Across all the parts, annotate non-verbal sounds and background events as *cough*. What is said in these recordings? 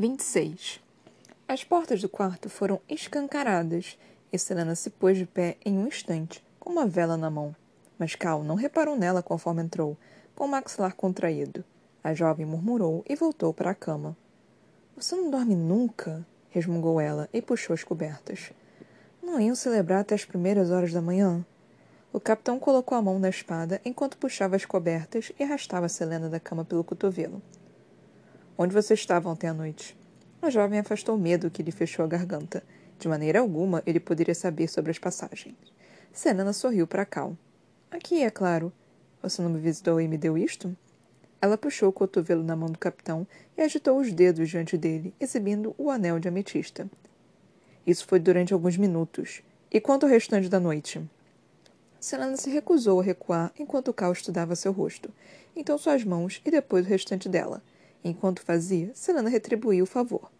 26. As portas do quarto foram escancaradas e Selena se pôs de pé em um instante, com uma vela na mão. Mas Cal não reparou nela conforme entrou, com o maxilar contraído. A jovem murmurou e voltou para a cama. Você não dorme nunca? resmungou ela e puxou as cobertas. Não iam celebrar até as primeiras horas da manhã? O capitão colocou a mão na espada enquanto puxava as cobertas e arrastava Selena da cama pelo cotovelo. Onde você estava ontem à noite? A jovem afastou o medo que lhe fechou a garganta. De maneira alguma ele poderia saber sobre as passagens. Selena sorriu para Cal. Aqui, é claro. Você não me visitou e me deu isto? Ela puxou o cotovelo na mão do capitão e agitou os dedos diante dele, exibindo o anel de ametista. Isso foi durante alguns minutos. E quanto ao restante da noite? Selena se recusou a recuar enquanto Cal estudava seu rosto. Então suas mãos e depois o restante dela. Enquanto fazia, Selena retribuiu o favor.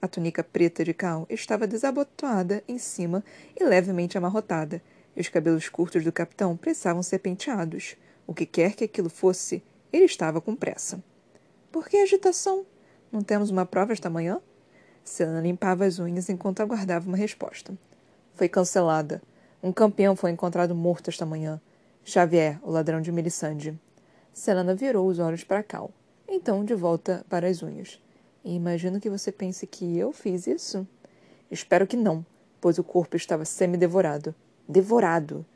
A túnica preta de Cal estava desabotoada em cima e levemente amarrotada, e os cabelos curtos do capitão precisavam ser penteados. O que quer que aquilo fosse, ele estava com pressa. Por que agitação? Não temos uma prova esta manhã? Selena limpava as unhas enquanto aguardava uma resposta. Foi cancelada. Um campeão foi encontrado morto esta manhã. Xavier, o ladrão de Melisande. Selena virou os olhos para Cal. Então, de volta para as unhas. E imagino que você pense que eu fiz isso? Espero que não, pois o corpo estava semi-devorado. Devorado!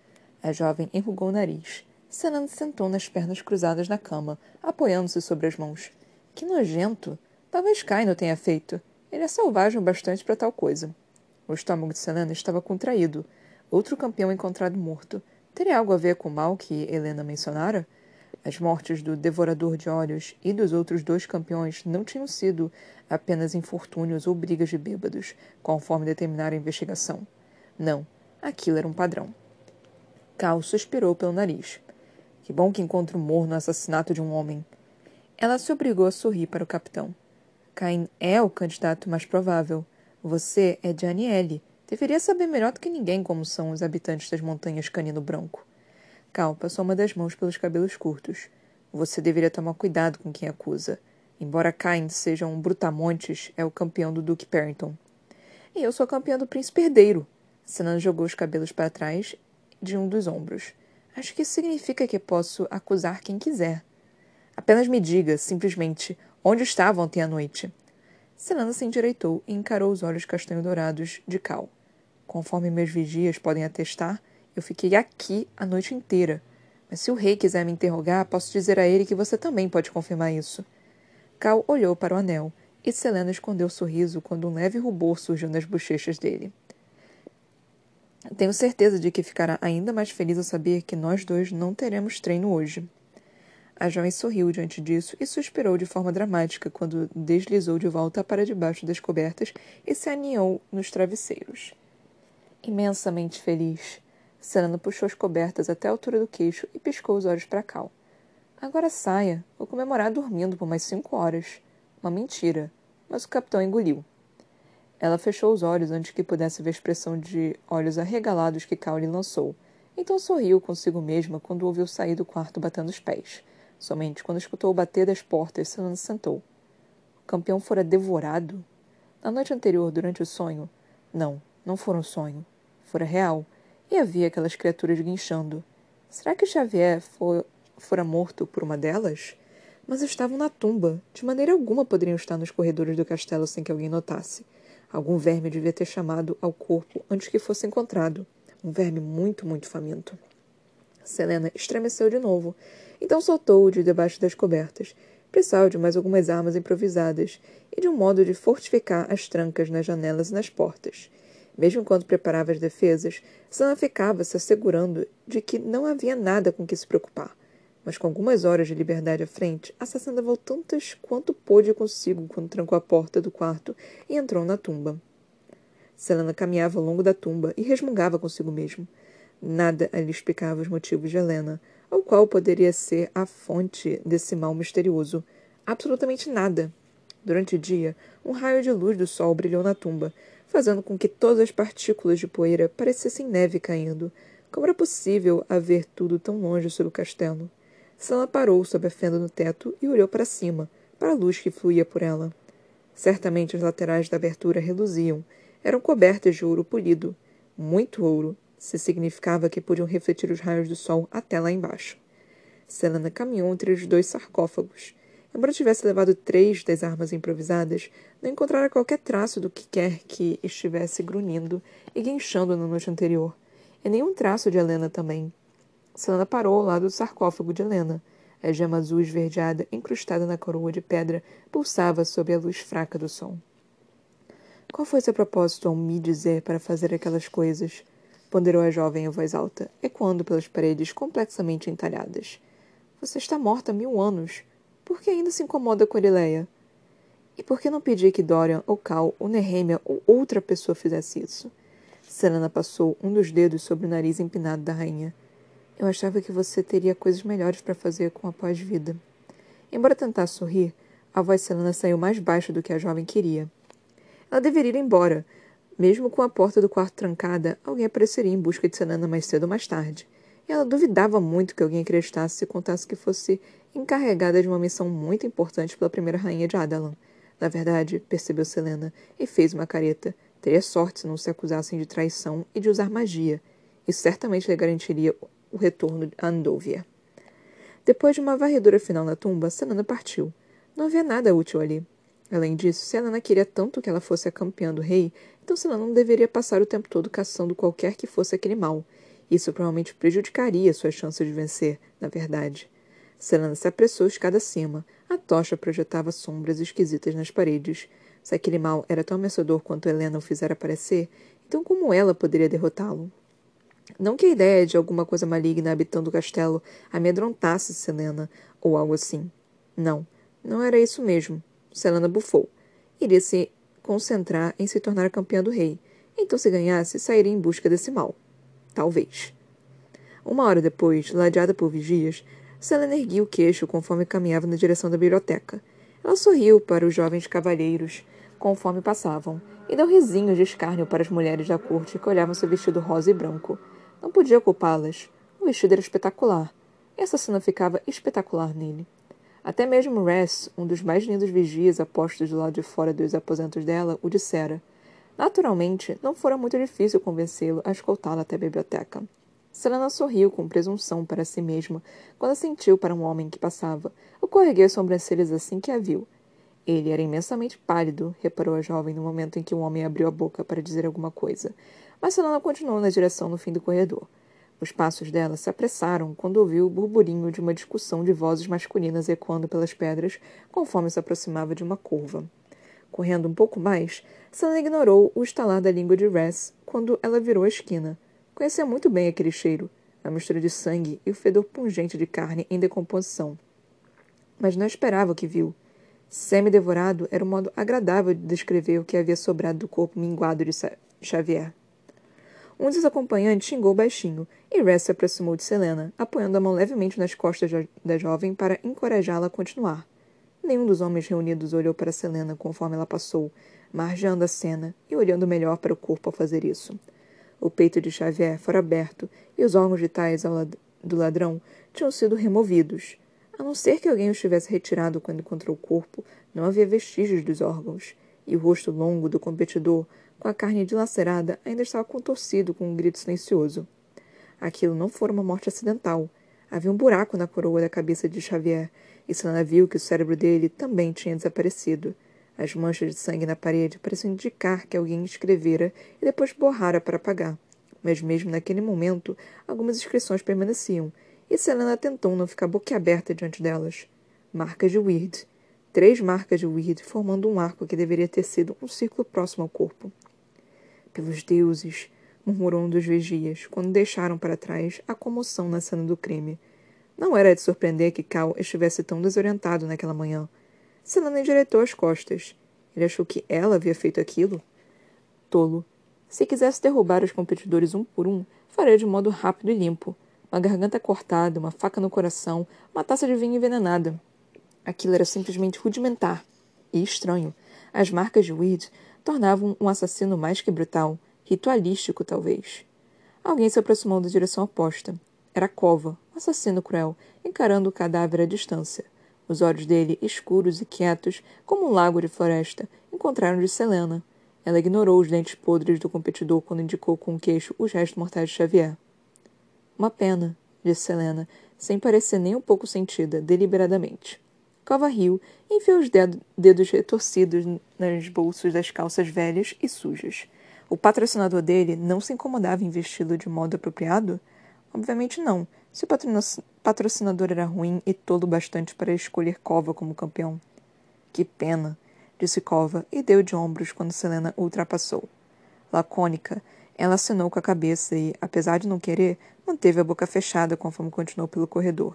A jovem enrugou o nariz. Selena sentou nas pernas cruzadas na cama, apoiando-se sobre as mãos. Que nojento! Talvez Kaino tenha feito. Ele é selvagem o bastante para tal coisa. O estômago de Selena estava contraído. Outro campeão encontrado morto. Teria algo a ver com o mal que Helena mencionara? As mortes do Devorador de Olhos e dos outros dois campeões não tinham sido apenas infortúnios ou brigas de bêbados, conforme determinara a investigação. Não, aquilo era um padrão. Cal suspirou pelo nariz. Que bom que encontro humor no assassinato de um homem. Ela se obrigou a sorrir para o capitão. Cain é o candidato mais provável. Você é de Aniele. Deveria saber melhor do que ninguém como são os habitantes das montanhas Canino Branco. Cal passou uma das mãos pelos cabelos curtos. Você deveria tomar cuidado com quem acusa. Embora Cain seja um brutamontes, é o campeão do Duque Perrington. E eu sou campeão do Príncipe Herdeiro. Sinan jogou os cabelos para trás de um dos ombros. Acho que isso significa que posso acusar quem quiser. Apenas me diga, simplesmente, onde estava ontem à noite. Selena se endireitou e encarou os olhos castanho-dourados de Cal. Conforme meus vigias podem atestar, eu fiquei aqui a noite inteira. Mas se o rei quiser me interrogar, posso dizer a ele que você também pode confirmar isso. Cal olhou para o anel, e Selena escondeu o sorriso quando um leve rubor surgiu nas bochechas dele. Tenho certeza de que ficará ainda mais feliz ao saber que nós dois não teremos treino hoje. A jovem sorriu diante disso e suspirou de forma dramática quando deslizou de volta para debaixo das cobertas e se aninhou nos travesseiros. Imensamente feliz. Serena puxou as cobertas até a altura do queixo e piscou os olhos para Cal. Agora saia. Vou comemorar dormindo por mais cinco horas. Uma mentira. Mas o capitão engoliu. Ela fechou os olhos antes que pudesse ver a expressão de olhos arregalados que Cal lhe lançou. Então sorriu consigo mesma quando ouviu sair do quarto batendo os pés. Somente quando escutou o bater das portas, Selena sentou. O campeão fora devorado? Na noite anterior, durante o sonho? Não, não fora um sonho. Fora real e havia aquelas criaturas guinchando. Será que Xavier for, fora morto por uma delas? Mas estavam na tumba. De maneira alguma poderiam estar nos corredores do castelo sem que alguém notasse. Algum verme devia ter chamado ao corpo antes que fosse encontrado. Um verme muito, muito faminto. Selena estremeceu de novo, então soltou-o de debaixo das cobertas. Precisava de mais algumas armas improvisadas e de um modo de fortificar as trancas nas janelas e nas portas. Mesmo enquanto preparava as defesas, Sana ficava se assegurando de que não havia nada com que se preocupar. Mas com algumas horas de liberdade à frente, a assassina levou tantas quanto pôde consigo quando trancou a porta do quarto e entrou na tumba. Selena caminhava ao longo da tumba e resmungava consigo mesmo. Nada lhe explicava os motivos de Helena, ou qual poderia ser a fonte desse mal misterioso. Absolutamente nada. Durante o dia, um raio de luz do sol brilhou na tumba, fazendo com que todas as partículas de poeira parecessem neve caindo. Como era possível haver tudo tão longe sob o castelo? Sana parou sob a fenda no teto e olhou para cima, para a luz que fluía por ela. Certamente as laterais da abertura reluziam. Eram cobertas de ouro polido. Muito ouro, se significava que podiam refletir os raios do sol até lá embaixo. Selena caminhou entre os dois sarcófagos. Embora tivesse levado três das armas improvisadas, não encontrara qualquer traço do que quer que estivesse grunhindo e guinchando na noite anterior. E nenhum traço de Helena também. Selena parou ao lado do sarcófago de Helena. A gema azul esverdeada, incrustada na coroa de pedra, pulsava sob a luz fraca do sol. Qual foi seu propósito ao me dizer para fazer aquelas coisas? Ponderou a jovem em voz alta, ecoando pelas paredes complexamente entalhadas. Você está morta há mil anos. Por que ainda se incomoda com Arileia? E por que não pedir que Dorian, ou Cal, ou Nehemia, ou outra pessoa fizesse isso? Selena passou um dos dedos sobre o nariz empinado da rainha. Eu achava que você teria coisas melhores para fazer com a pós-vida. Embora tentasse sorrir, a voz de Selena saiu mais baixa do que a jovem queria. Ela deveria ir embora. Mesmo com a porta do quarto trancada, alguém apareceria em busca de Selena mais cedo ou mais tarde. E ela duvidava muito que alguém acreditasse se contasse que fosse encarregada de uma missão muito importante pela primeira rainha de Adalan. Na verdade, percebeu Selena, e fez uma careta. Teria sorte se não se acusassem de traição e de usar magia. Isso certamente lhe garantiria o retorno a Andovia. Depois de uma varredura final na tumba, Selena partiu. Não havia nada útil ali. Além disso, se Helena queria tanto que ela fosse a campeã do rei, então Selena não deveria passar o tempo todo caçando qualquer que fosse aquele mal. Isso provavelmente prejudicaria suas chances de vencer, na verdade. Selena se apressou escada acima. A tocha projetava sombras esquisitas nas paredes. Se aquele mal era tão ameaçador quanto Helena o fizera parecer, então como ela poderia derrotá-lo? Não que a ideia de alguma coisa maligna habitando o castelo amedrontasse Selena, ou algo assim. Não, não era isso mesmo. Selena bufou. Iria se concentrar em se tornar a campeã do rei. Então, se ganhasse, sairia em busca desse mal. Talvez. Uma hora depois, ladeada por vigias, Selena erguia o queixo conforme caminhava na direção da biblioteca. Ela sorriu para os jovens cavalheiros conforme passavam, e deu risinhos de escárnio para as mulheres da corte que olhavam seu vestido rosa e branco. Não podia culpá-las. O vestido era espetacular. E essa cena ficava espetacular nele. Até mesmo Ress, um dos mais lindos vigias apostos do lado de fora dos aposentos dela, o dissera. Naturalmente, não fora muito difícil convencê-lo a escoltá-la até a biblioteca. Selena sorriu com presunção para si mesma quando assentiu para um homem que passava, o ergueu as sobrancelhas assim que a viu. Ele era imensamente pálido, reparou a jovem no momento em que o homem abriu a boca para dizer alguma coisa, mas Selena continuou na direção no fim do corredor. Os passos dela se apressaram quando ouviu o burburinho de uma discussão de vozes masculinas ecoando pelas pedras conforme se aproximava de uma curva. Correndo um pouco mais, Selena ignorou o estalar da língua de Ress quando ela virou a esquina. Conhecia muito bem aquele cheiro, a mistura de sangue e o fedor pungente de carne em decomposição. Mas não esperava o que viu. Semi-devorado era um modo agradável de descrever o que havia sobrado do corpo minguado de Xavier. Um dos acompanhantes xingou baixinho, e Ress se aproximou de Selena, apoiando a mão levemente nas costas da jovem para encorajá-la a continuar. Nenhum dos homens reunidos olhou para Selena conforme ela passou, margeando a cena e olhando melhor para o corpo ao fazer isso. O peito de Xavier fora aberto e os órgãos vitais do ladrão tinham sido removidos. A não ser que alguém os tivesse retirado quando encontrou o corpo, não havia vestígios dos órgãos, e o rosto longo do competidor com a carne dilacerada, ainda estava contorcido com um grito silencioso. Aquilo não fora uma morte acidental. Havia um buraco na coroa da cabeça de Xavier, e Selena viu que o cérebro dele também tinha desaparecido. As manchas de sangue na parede pareciam indicar que alguém escrevera e depois borrara para apagar. Mas mesmo naquele momento, algumas inscrições permaneciam, e Selena tentou não ficar boquiaberta diante delas. Marcas de Weird. Três marcas de Weird formando um arco que deveria ter sido um círculo próximo ao corpo. Pelos deuses, murmurou um dos vigias, quando deixaram para trás a comoção na cena do crime. Não era de surpreender que Cal estivesse tão desorientado naquela manhã. Selena endireitou as costas. Ele achou que ela havia feito aquilo? Tolo. Se quisesse derrubar os competidores um por um, faria de modo rápido e limpo. Uma garganta cortada, uma faca no coração, uma taça de vinho envenenada. Aquilo era simplesmente rudimentar e estranho. As marcas de Weed tornavam um assassino mais que brutal, ritualístico talvez. Alguém se aproximou da direção oposta. Era Cova, um assassino cruel, encarando o cadáver à distância. Os olhos dele, escuros e quietos, como um lago de floresta, encontraram de Selena. Ela ignorou os dentes podres do competidor quando indicou com o queixo os restos mortais de Xavier. Uma pena, disse Selena, sem parecer nem um pouco sentida, deliberadamente. Cova riu e enfiou os dedos retorcidos nos bolsos das calças velhas e sujas. O patrocinador dele não se incomodava em vesti-lo de modo apropriado? Obviamente não, se o patrocinador era ruim e tolo bastante para escolher Cova como campeão. Que pena, disse Cova e deu de ombros quando Selena ultrapassou. Lacônica, ela assinou com a cabeça e, apesar de não querer, manteve a boca fechada conforme continuou pelo corredor.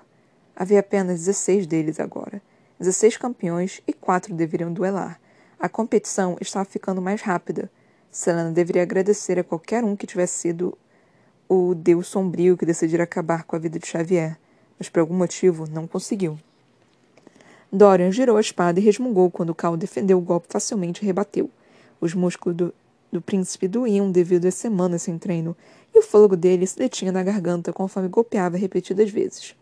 Havia apenas 16 deles agora. 16 campeões e quatro deveriam duelar. A competição estava ficando mais rápida. Selena deveria agradecer a qualquer um que tivesse sido o deus sombrio que decidira acabar com a vida de Xavier, mas por algum motivo não conseguiu. Dorian girou a espada e resmungou quando Cal defendeu o golpe facilmente e rebateu. Os músculos do, do príncipe doíam devido às semanas sem treino, e o fôlego dele se detinha na garganta conforme golpeava repetidas vezes.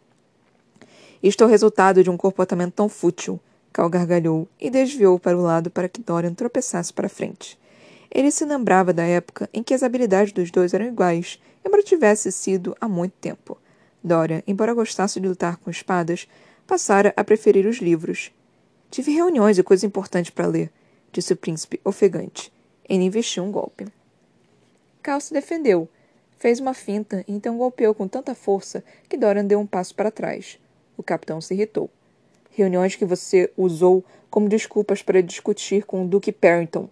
Isto é o resultado de um comportamento tão fútil, Cal gargalhou e desviou para o lado para que Dorian tropeçasse para frente. Ele se lembrava da época em que as habilidades dos dois eram iguais, embora tivesse sido há muito tempo. Dorian, embora gostasse de lutar com espadas, passara a preferir os livros. Tive reuniões e coisas importantes para ler, disse o príncipe, ofegante. Ele investiu um golpe. Cal se defendeu. Fez uma finta e então golpeou com tanta força que Dorian deu um passo para trás. O capitão se irritou. Reuniões que você usou como desculpas para discutir com o Duque Parrington.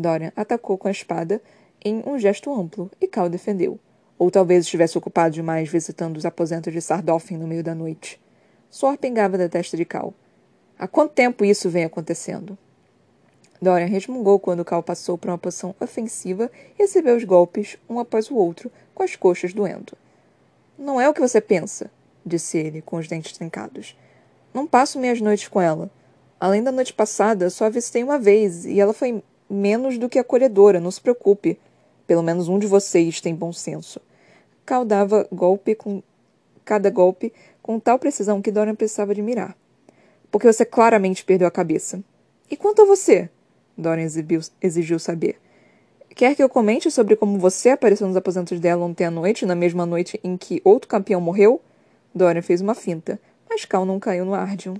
Dorian atacou com a espada em um gesto amplo e Cal defendeu. Ou talvez estivesse ocupado demais visitando os aposentos de Sardofin no meio da noite. Suor pingava da testa de Cal. Há quanto tempo isso vem acontecendo? Dorian resmungou quando Cal passou para uma posição ofensiva e recebeu os golpes, um após o outro, com as coxas doendo. Não é o que você pensa disse ele, com os dentes trincados. Não passo minhas noites com ela. Além da noite passada, só a visitei uma vez, e ela foi menos do que acolhedora, não se preocupe. Pelo menos um de vocês tem bom senso. Cal dava golpe com cada golpe com tal precisão que Dorian precisava admirar. Porque você claramente perdeu a cabeça. E quanto a você? Dorian exibiu, exigiu saber. Quer que eu comente sobre como você apareceu nos aposentos dela ontem à noite, na mesma noite em que outro campeão morreu? Dorian fez uma finta, mas Cal não caiu no Ardium.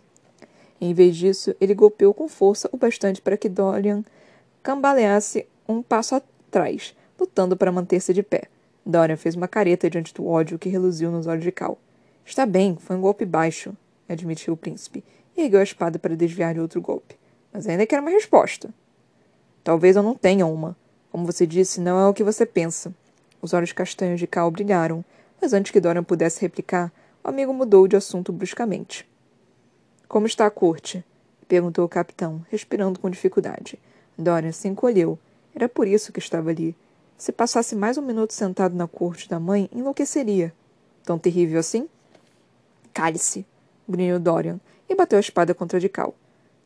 Em vez disso, ele golpeou com força o bastante para que Dorian cambaleasse um passo atrás, lutando para manter-se de pé. Dorian fez uma careta diante do ódio que reluziu nos olhos de Cal. Está bem, foi um golpe baixo, admitiu o príncipe, e ergueu a espada para desviar de outro golpe. Mas ainda quero uma resposta. Talvez eu não tenha uma. Como você disse, não é o que você pensa. Os olhos castanhos de Cal brilharam, mas antes que Dorian pudesse replicar, o amigo mudou de assunto bruscamente. Como está a corte? perguntou o capitão, respirando com dificuldade. Dorian se encolheu. Era por isso que estava ali. Se passasse mais um minuto sentado na corte da mãe, enlouqueceria. Tão terrível assim? Cale-se, grunhiu Dorian e bateu a espada contra de Cal.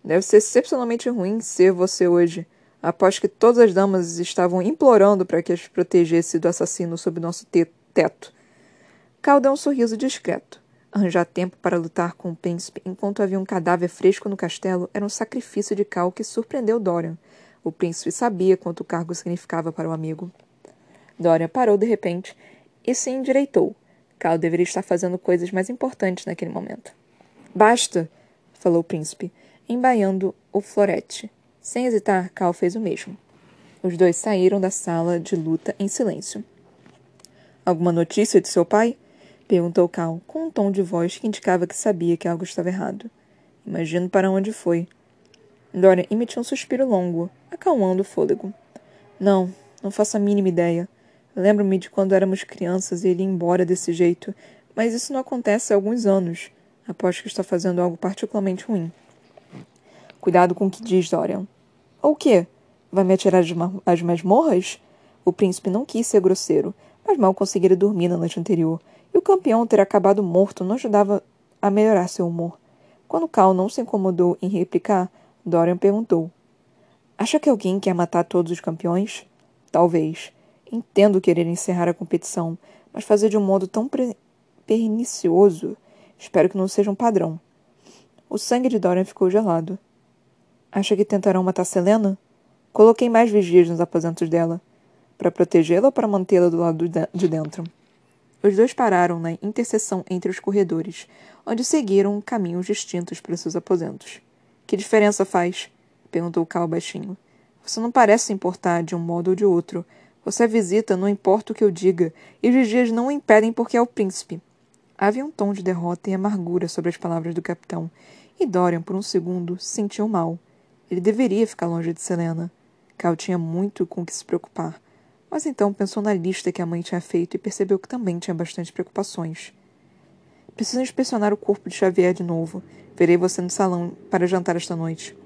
Deve ser excepcionalmente ruim ser você hoje. Após que todas as damas estavam implorando para que as protegesse do assassino sob nosso teto. Cal deu um sorriso discreto. Arranjar tempo para lutar com o príncipe enquanto havia um cadáver fresco no castelo era um sacrifício de Cal que surpreendeu Dorian. O príncipe sabia quanto o cargo significava para o amigo. Dorian parou de repente e se endireitou. Cal deveria estar fazendo coisas mais importantes naquele momento. Basta! falou o príncipe, embaiando o florete. Sem hesitar, Cal fez o mesmo. Os dois saíram da sala de luta em silêncio. Alguma notícia de seu pai? Perguntou Cal, com um tom de voz que indicava que sabia que algo estava errado. Imagino para onde foi. Dorian emitiu um suspiro longo, acalmando o fôlego. Não, não faço a mínima ideia. Lembro-me de quando éramos crianças e ele ia embora desse jeito, mas isso não acontece há alguns anos. Aposto que está fazendo algo particularmente ruim. Cuidado com o que diz, Dorian. Ou o quê? Vai me atirar as masmorras? O príncipe não quis ser grosseiro, mas mal conseguira dormir na noite anterior e o campeão ter acabado morto não ajudava a melhorar seu humor. Quando Cal não se incomodou em replicar, Dorian perguntou: Acha que alguém quer matar todos os campeões? Talvez. Entendo querer encerrar a competição, mas fazer de um modo tão pernicioso. Espero que não seja um padrão. O sangue de Dorian ficou gelado. Acha que tentarão matar Selena? Coloquei mais vigias nos aposentos dela. Para protegê-la ou para mantê-la do lado de dentro? Os dois pararam na interseção entre os corredores, onde seguiram caminhos distintos para seus aposentos. Que diferença faz? perguntou Cal baixinho. Você não parece se importar de um modo ou de outro. Você visita, não importa o que eu diga, e os vigias não o impedem porque é o príncipe. Havia um tom de derrota e amargura sobre as palavras do capitão, e Dorian, por um segundo, se sentiu mal. Ele deveria ficar longe de Selena. Cal tinha muito com o que se preocupar. Mas então pensou na lista que a mãe tinha feito e percebeu que também tinha bastante preocupações. Preciso inspecionar o corpo de Xavier de novo. Verei você no salão para jantar esta noite.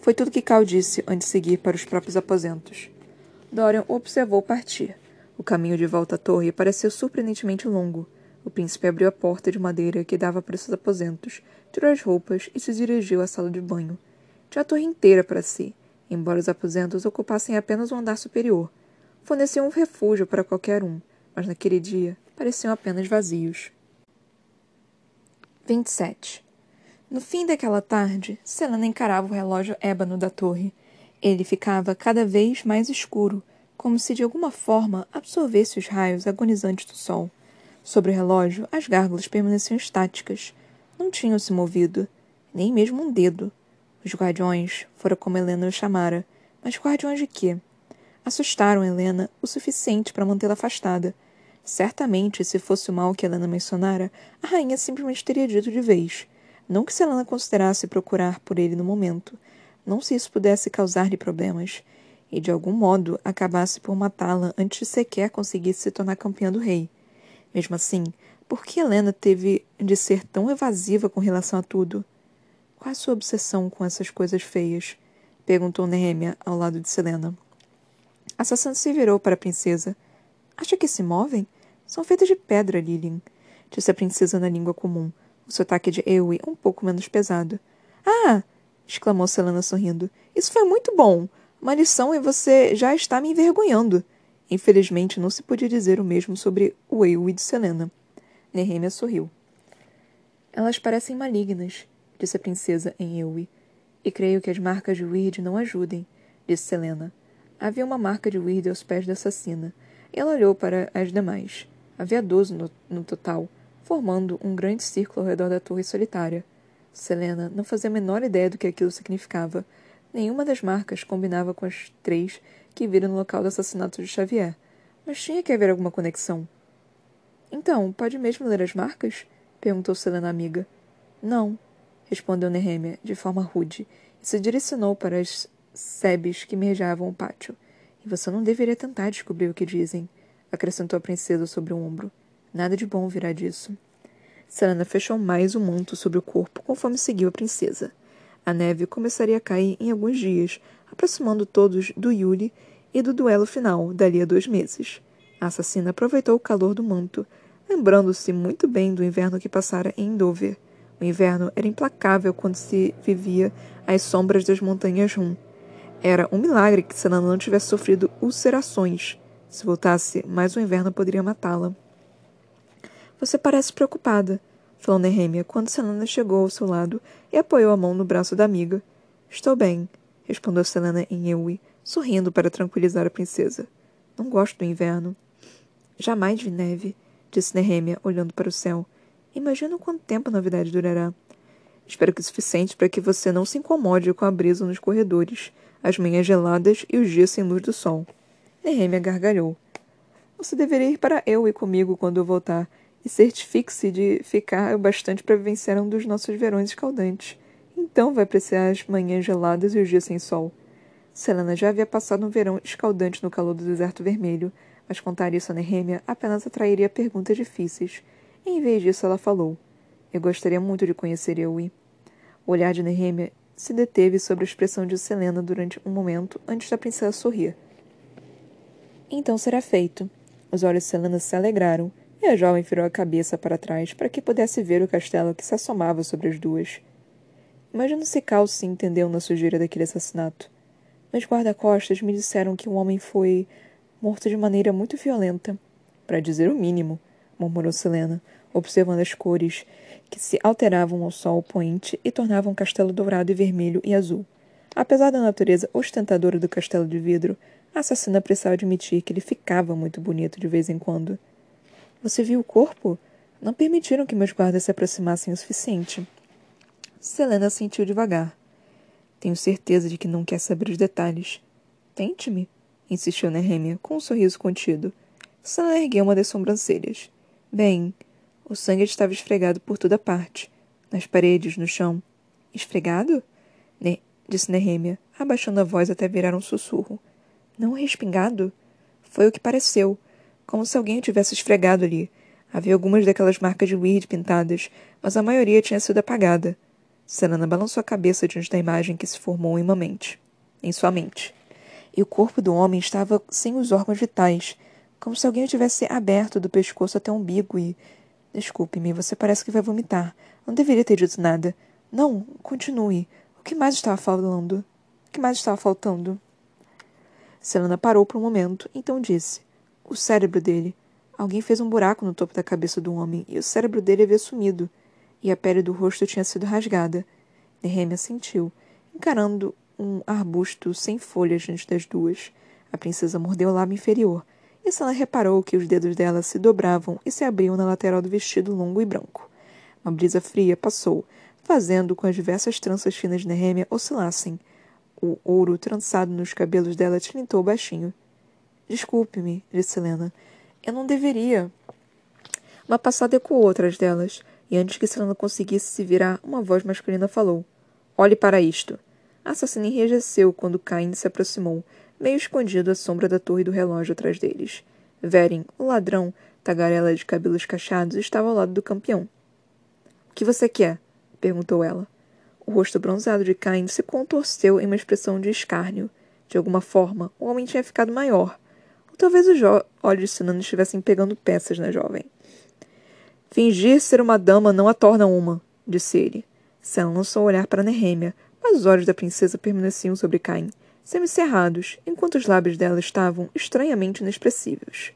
Foi tudo que Cal disse antes de seguir para os próprios aposentos. Dorian observou partir. O caminho de volta à torre pareceu surpreendentemente longo. O príncipe abriu a porta de madeira que dava para seus aposentos, tirou as roupas e se dirigiu à sala de banho. Tinha a torre inteira para si, embora os aposentos ocupassem apenas um andar superior. Forneciam um refúgio para qualquer um, mas naquele dia pareciam apenas vazios. 27. No fim daquela tarde, Selena encarava o relógio ébano da torre. Ele ficava cada vez mais escuro, como se de alguma forma absorvesse os raios agonizantes do sol. Sobre o relógio, as gárgulas permaneciam estáticas. Não tinham se movido, nem mesmo um dedo. Os guardiões, fora como Helena os chamara, mas guardiões de quê? Assustaram Helena o suficiente para mantê-la afastada. Certamente, se fosse o mal que Helena mencionara, a rainha simplesmente teria dito de vez. Não que Helena considerasse procurar por ele no momento. Não se isso pudesse causar-lhe problemas. E, de algum modo, acabasse por matá-la antes de sequer conseguir se tornar campeã do rei. Mesmo assim, por que Helena teve de ser tão evasiva com relação a tudo? Qual a sua obsessão com essas coisas feias? perguntou Nehemia ao lado de Selena. Assassino se virou para a princesa. Acha que se movem? São feitas de pedra, Lilian, disse a princesa na língua comum, o sotaque de Ewe um pouco menos pesado. Ah! exclamou Selena sorrindo. Isso foi muito bom! Uma lição e você já está me envergonhando. Infelizmente, não se podia dizer o mesmo sobre o Ewe de Selena. Nehemia sorriu. Elas parecem malignas, disse a princesa em Ewe. E creio que as marcas de Weird não ajudem, disse Selena. Havia uma marca de Weird aos pés da assassina. Ela olhou para as demais. Havia doze no, no total, formando um grande círculo ao redor da torre solitária. Selena não fazia a menor ideia do que aquilo significava. Nenhuma das marcas combinava com as três que viram no local do assassinato de Xavier, mas tinha que haver alguma conexão. Então, pode mesmo ler as marcas? perguntou Selena amiga. Não, respondeu Nehemia, de forma rude, e se direcionou para as sebes que merjavam o pátio. E você não deveria tentar descobrir o que dizem, acrescentou a princesa sobre o ombro. Nada de bom virá disso. Selena fechou mais o manto sobre o corpo conforme seguiu a princesa. A neve começaria a cair em alguns dias, aproximando todos do Yuli e do duelo final, dali a dois meses. A assassina aproveitou o calor do manto, lembrando-se muito bem do inverno que passara em Dover. O inverno era implacável quando se vivia às sombras das montanhas Rum. Era um milagre que Selena não tivesse sofrido ulcerações. Se voltasse, mais um inverno poderia matá-la. Você parece preocupada, falou Nehemia quando Selena chegou ao seu lado e apoiou a mão no braço da amiga. Estou bem respondeu Selena em Ewi, sorrindo para tranquilizar a princesa. Não gosto do inverno. Jamais vi neve, disse Nehemia, olhando para o céu. Imagino quanto tempo a novidade durará. Espero que o suficiente para que você não se incomode com a brisa nos corredores, as manhãs geladas e os dias sem luz do sol. Nehemia gargalhou. Você deveria ir para eu e comigo quando eu voltar, e certifique-se de ficar bastante para vivenciar um dos nossos verões escaldantes. Então vai apreciar as manhãs geladas e os dias sem sol. Selena já havia passado um verão escaldante no calor do deserto vermelho, mas contar isso a Nehemia apenas atrairia perguntas difíceis. Em vez disso, ela falou: Eu gostaria muito de conhecer Eui. O olhar de Nehemia se deteve sobre a expressão de Selena durante um momento antes da princesa sorrir. Então será feito. Os olhos de Selena se alegraram, e a jovem virou a cabeça para trás para que pudesse ver o castelo que se assomava sobre as duas. Imagino se Cal se entendeu na sujeira daquele assassinato. Mas guarda-costas me disseram que o homem foi morto de maneira muito violenta. Para dizer o mínimo, murmurou Selena, observando as cores que se alteravam ao sol poente e tornavam o castelo dourado e vermelho e azul. Apesar da natureza ostentadora do castelo de vidro, a assassina precisava admitir que ele ficava muito bonito de vez em quando. Você viu o corpo? Não permitiram que meus guardas se aproximassem o suficiente. Selena sentiu devagar. Tenho certeza de que não quer saber os detalhes. Tente-me, insistiu Nehemia, com um sorriso contido. Selena ergueu uma das sobrancelhas. Bem, o sangue estava esfregado por toda parte. Nas paredes, no chão. Esfregado? Ne disse Nehemia, abaixando a voz até virar um sussurro. Não respingado? Foi o que pareceu, como se alguém tivesse esfregado ali. Havia algumas daquelas marcas de weird pintadas, mas a maioria tinha sido apagada. Selena balançou a cabeça diante da imagem que se formou em uma mente. Em sua mente. E o corpo do homem estava sem os órgãos vitais, como se alguém o tivesse aberto do pescoço até o umbigo e. Desculpe-me, você parece que vai vomitar. Não deveria ter dito nada. Não, continue. O que mais estava falando? O que mais estava faltando? Selena parou por um momento, então disse: O cérebro dele. Alguém fez um buraco no topo da cabeça do homem e o cérebro dele havia sumido, e a pele do rosto tinha sido rasgada. Nehemia sentiu, encarando um arbusto sem folhas diante das duas. A princesa mordeu o lábio inferior, e Selena reparou que os dedos dela se dobravam e se abriam na lateral do vestido longo e branco. Uma brisa fria passou, fazendo com as diversas tranças finas de Nehemia oscilassem, o ouro trançado nos cabelos dela tilintou baixinho. Desculpe-me, disse Helena. Eu não deveria. Uma passada ecoou atrás delas, e antes que Selena conseguisse se virar, uma voz masculina falou: Olhe para isto. A assassina enrijeceu quando Cain se aproximou, meio escondido à sombra da torre do relógio atrás deles. Veren, o ladrão, tagarela de cabelos cachados, estava ao lado do campeão. O que você quer? perguntou ela. O rosto bronzeado de Cain se contorceu em uma expressão de escárnio. De alguma forma, o homem tinha ficado maior. Ou talvez os olhos de Sinan estivessem pegando peças na jovem. Fingir ser uma dama não a torna uma, disse ele. Sam lançou um olhar para Nehemia, mas os olhos da princesa permaneciam sobre Cain, semicerrados, enquanto os lábios dela estavam estranhamente inexpressivos.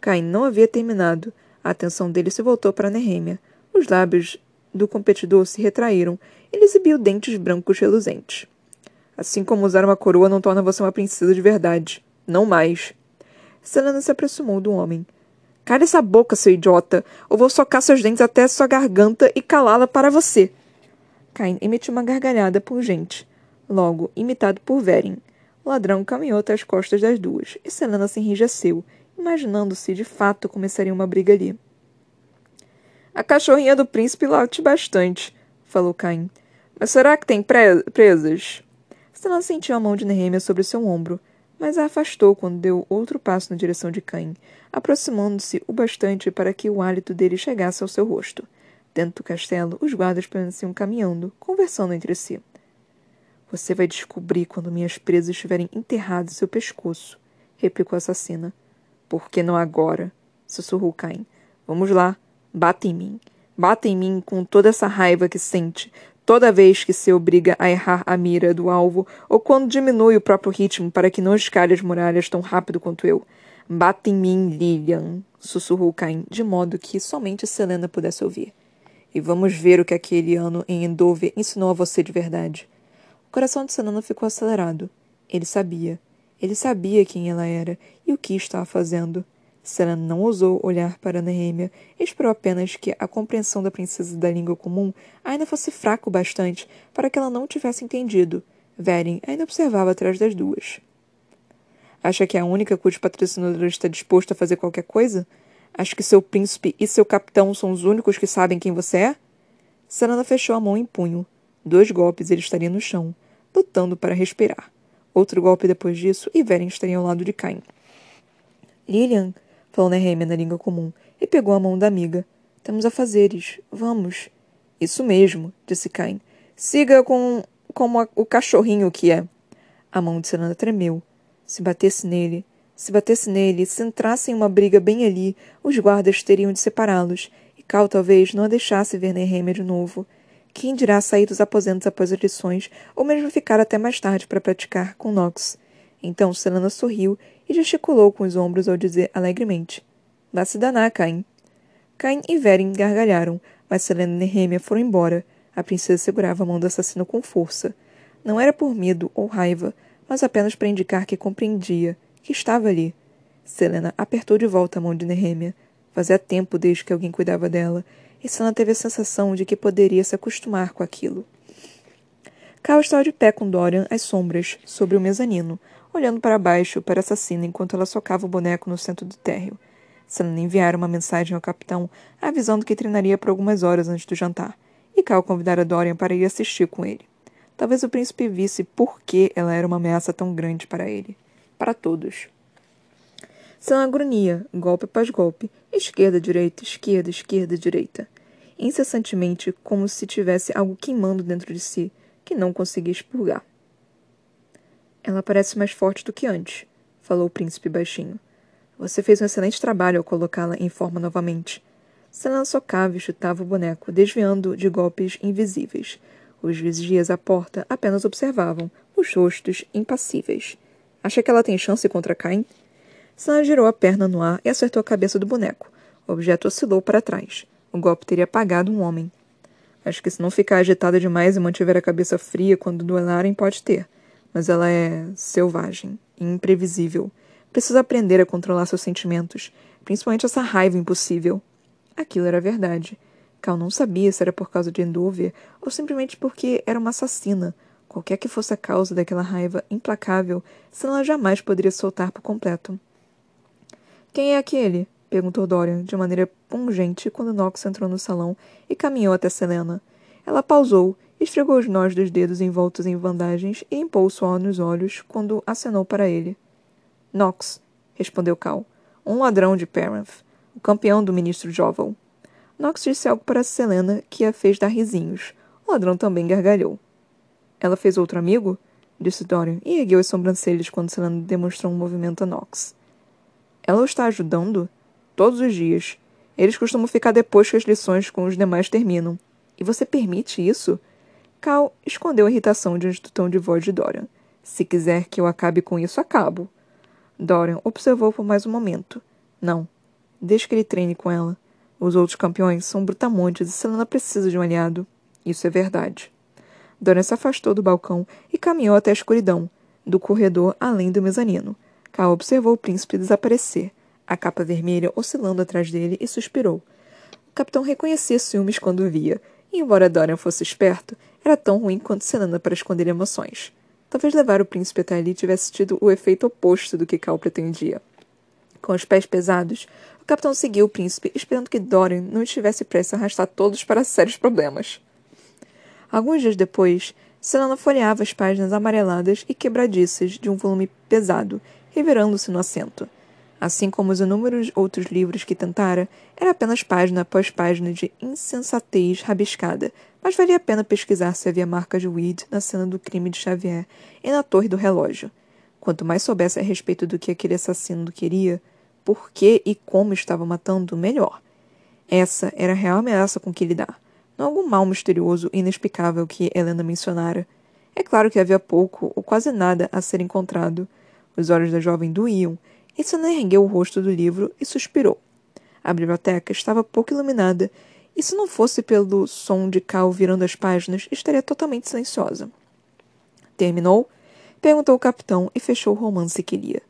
Cain não havia terminado. A atenção dele se voltou para Nehemia. Os lábios do competidor se retraíram ele exibiu dentes brancos reluzentes. Assim como usar uma coroa não torna você uma princesa de verdade. Não mais. Selena se aproximou do homem. Cale essa boca, seu idiota, ou vou socar seus dentes até sua garganta e calá-la para você. Cain emitiu uma gargalhada pungente. Logo, imitado por Veren. O ladrão caminhou até as costas das duas, e Selena se enrijeceu, imaginando se de fato começaria uma briga ali. A cachorrinha do príncipe late bastante, falou Caim. Mas será que tem pre presas? Stella sentiu a mão de Nehemia sobre seu ombro, mas a afastou quando deu outro passo na direção de Caim, aproximando-se o bastante para que o hálito dele chegasse ao seu rosto. Dentro do castelo, os guardas permaneciam caminhando, conversando entre si. Você vai descobrir quando minhas presas estiverem enterradas em seu pescoço, replicou a assassina. Por que não agora? sussurrou Caim. Vamos lá, bata em mim. Bata em mim com toda essa raiva que sente, toda vez que se obriga a errar a mira do alvo ou quando diminui o próprio ritmo para que não escale as muralhas tão rápido quanto eu. Bata em mim, Lilian, sussurrou Cain, de modo que somente Selena pudesse ouvir. E vamos ver o que aquele ano em Endover ensinou a você de verdade. O coração de Selena ficou acelerado. Ele sabia. Ele sabia quem ela era e o que estava fazendo. Selena não ousou olhar para Nehemia e esperou apenas que a compreensão da princesa da língua comum ainda fosse fraca o bastante para que ela não tivesse entendido. Veren ainda observava atrás das duas. Acha que é a única cuja patrocinadora está disposta a fazer qualquer coisa? Acha que seu príncipe e seu capitão são os únicos que sabem quem você é? Selena fechou a mão em punho. Dois golpes ele estaria no chão, lutando para respirar. Outro golpe depois disso e Veren estaria ao lado de Cain. Lilian, falou Nehemia na língua comum, e pegou a mão da amiga. Temos afazeres. Vamos. Isso mesmo, disse Cain. Siga com como a, o cachorrinho que é. A mão de Serana tremeu. Se batesse nele, se batesse nele, se entrasse em uma briga bem ali, os guardas teriam de separá-los, e Cal talvez não a deixasse ver Nehemia de novo. Quem dirá sair dos aposentos após as lições, ou mesmo ficar até mais tarde para praticar com Nox? Então Selena sorriu e gesticulou com os ombros ao dizer alegremente: Vá se danar, Caim. Caim e Veren gargalharam, mas Selena e Nehemia foram embora. A princesa segurava a mão do assassino com força. Não era por medo ou raiva, mas apenas para indicar que compreendia, que estava ali. Selena apertou de volta a mão de Nehemia. Fazia tempo desde que alguém cuidava dela, e Selena teve a sensação de que poderia se acostumar com aquilo. Cal estava de pé com Dorian às sombras, sobre o mezanino, olhando para baixo para a assassina enquanto ela socava o boneco no centro do térreo. Selena enviara uma mensagem ao capitão, avisando que treinaria por algumas horas antes do jantar, e Cal convidara Dorian para ir assistir com ele. Talvez o príncipe visse por que ela era uma ameaça tão grande para ele. Para todos. Selena grunhia, golpe após golpe, esquerda, direita, esquerda, esquerda, direita. Incessantemente, como se tivesse algo queimando dentro de si, que não conseguia expurgar. Ela parece mais forte do que antes, falou o príncipe baixinho. Você fez um excelente trabalho ao colocá-la em forma novamente. Selena socava e chutava o boneco, desviando de golpes invisíveis. Os vigias à porta apenas observavam, os rostos impassíveis. Acha que ela tem chance contra Cain? Selena girou a perna no ar e acertou a cabeça do boneco. O objeto oscilou para trás. O golpe teria apagado um homem. Acho que se não ficar agitada demais e mantiver a cabeça fria quando duelarem, pode ter. Mas ela é selvagem imprevisível. Precisa aprender a controlar seus sentimentos, principalmente essa raiva impossível. Aquilo era verdade. Cal não sabia se era por causa de Endover ou simplesmente porque era uma assassina. Qualquer que fosse a causa daquela raiva implacável, ela jamais poderia soltar por completo. Quem é aquele? perguntou Dorian, de maneira pungente, quando Nox entrou no salão e caminhou até Selena. Ela pausou, esfregou os nós dos dedos envoltos em bandagens e impôs o suor nos olhos quando acenou para ele. Knox, respondeu Cal. Um ladrão de Parenth, o campeão do ministro Jovel. Knox disse algo para Selena que a fez dar risinhos. O ladrão também gargalhou. Ela fez outro amigo? disse Dorian, e ergueu as sobrancelhas quando Selena demonstrou um movimento a Knox. Ela o está ajudando? Todos os dias. Eles costumam ficar depois que as lições com os demais terminam. E você permite isso? Cal escondeu a irritação diante do tom de voz de Dorian. Se quiser que eu acabe com isso, acabo. Dorian observou por mais um momento. Não. Deixe que ele treine com ela. Os outros campeões são brutamontes e Selena precisa de um aliado. Isso é verdade. Dorian se afastou do balcão e caminhou até a escuridão, do corredor além do mezanino. Cal observou o príncipe desaparecer, a capa vermelha oscilando atrás dele, e suspirou. O capitão reconhecia ciúmes quando o via, e embora Dorian fosse esperto, era tão ruim quanto Selena para esconder emoções. Talvez levar o príncipe até ali tivesse tido o efeito oposto do que Cal pretendia. Com os pés pesados, o capitão seguiu o príncipe, esperando que Dorian não estivesse prestes a arrastar todos para sérios problemas. Alguns dias depois, Selena folheava as páginas amareladas e quebradiças de um volume pesado, revirando-se no assento. Assim como os inúmeros outros livros que tentara, era apenas página após página de insensatez rabiscada, mas valia a pena pesquisar se havia marcas de Weed na cena do crime de Xavier e na torre do relógio. Quanto mais soubesse a respeito do que aquele assassino queria, por que e como estava matando, melhor. Essa era a real ameaça com que lidar, não algum mal misterioso e inexplicável que Helena mencionara. É claro que havia pouco ou quase nada a ser encontrado. Os olhos da jovem doíam Issana ergueu o rosto do livro e suspirou. A biblioteca estava pouco iluminada, e se não fosse pelo som de Cal virando as páginas, estaria totalmente silenciosa. Terminou? Perguntou o capitão e fechou o romance que lia.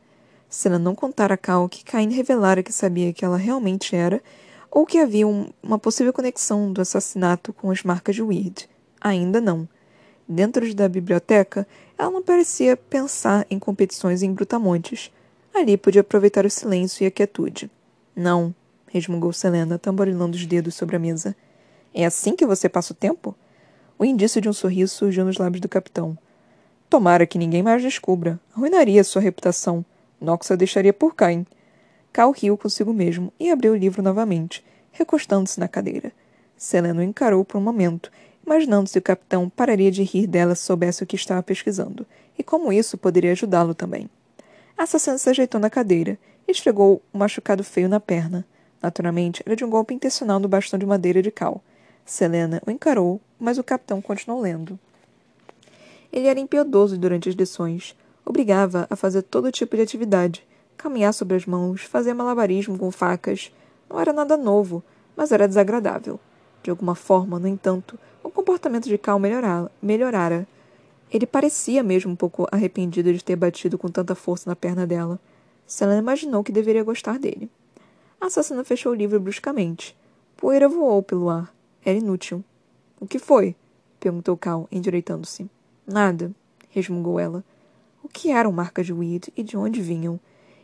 Senna não contara a Cal que Cain revelara que sabia que ela realmente era, ou que havia um, uma possível conexão do assassinato com as marcas de Weird. Ainda não. Dentro da biblioteca, ela não parecia pensar em competições em brutamontes. Ali podia aproveitar o silêncio e a quietude. Não, resmungou Selena, tamborilando os dedos sobre a mesa. É assim que você passa o tempo? O indício de um sorriso surgiu nos lábios do capitão. Tomara que ninguém mais descubra. Arruinaria sua reputação. Nox a deixaria por Cain. Cal riu consigo mesmo e abriu o livro novamente, recostando-se na cadeira. Selena o encarou por um momento, imaginando se o capitão pararia de rir dela se soubesse o que estava pesquisando, e como isso poderia ajudá-lo também. A assassina se ajeitou na cadeira e esfregou um machucado feio na perna. Naturalmente, era de um golpe intencional no bastão de madeira de cal. Selena o encarou, mas o capitão continuou lendo. Ele era impiedoso durante as lições. Obrigava a fazer todo tipo de atividade. Caminhar sobre as mãos, fazer malabarismo com facas. Não era nada novo, mas era desagradável. De alguma forma, no entanto, o comportamento de Cal melhorara. melhorara Ele parecia mesmo um pouco arrependido de ter batido com tanta força na perna dela. Selena imaginou que deveria gostar dele. A assassina fechou o livro bruscamente. Poeira voou pelo ar. Era inútil. O que foi? perguntou Cal, endireitando-se. Nada, resmungou ela. O que eram marcas de weed e de onde vinham?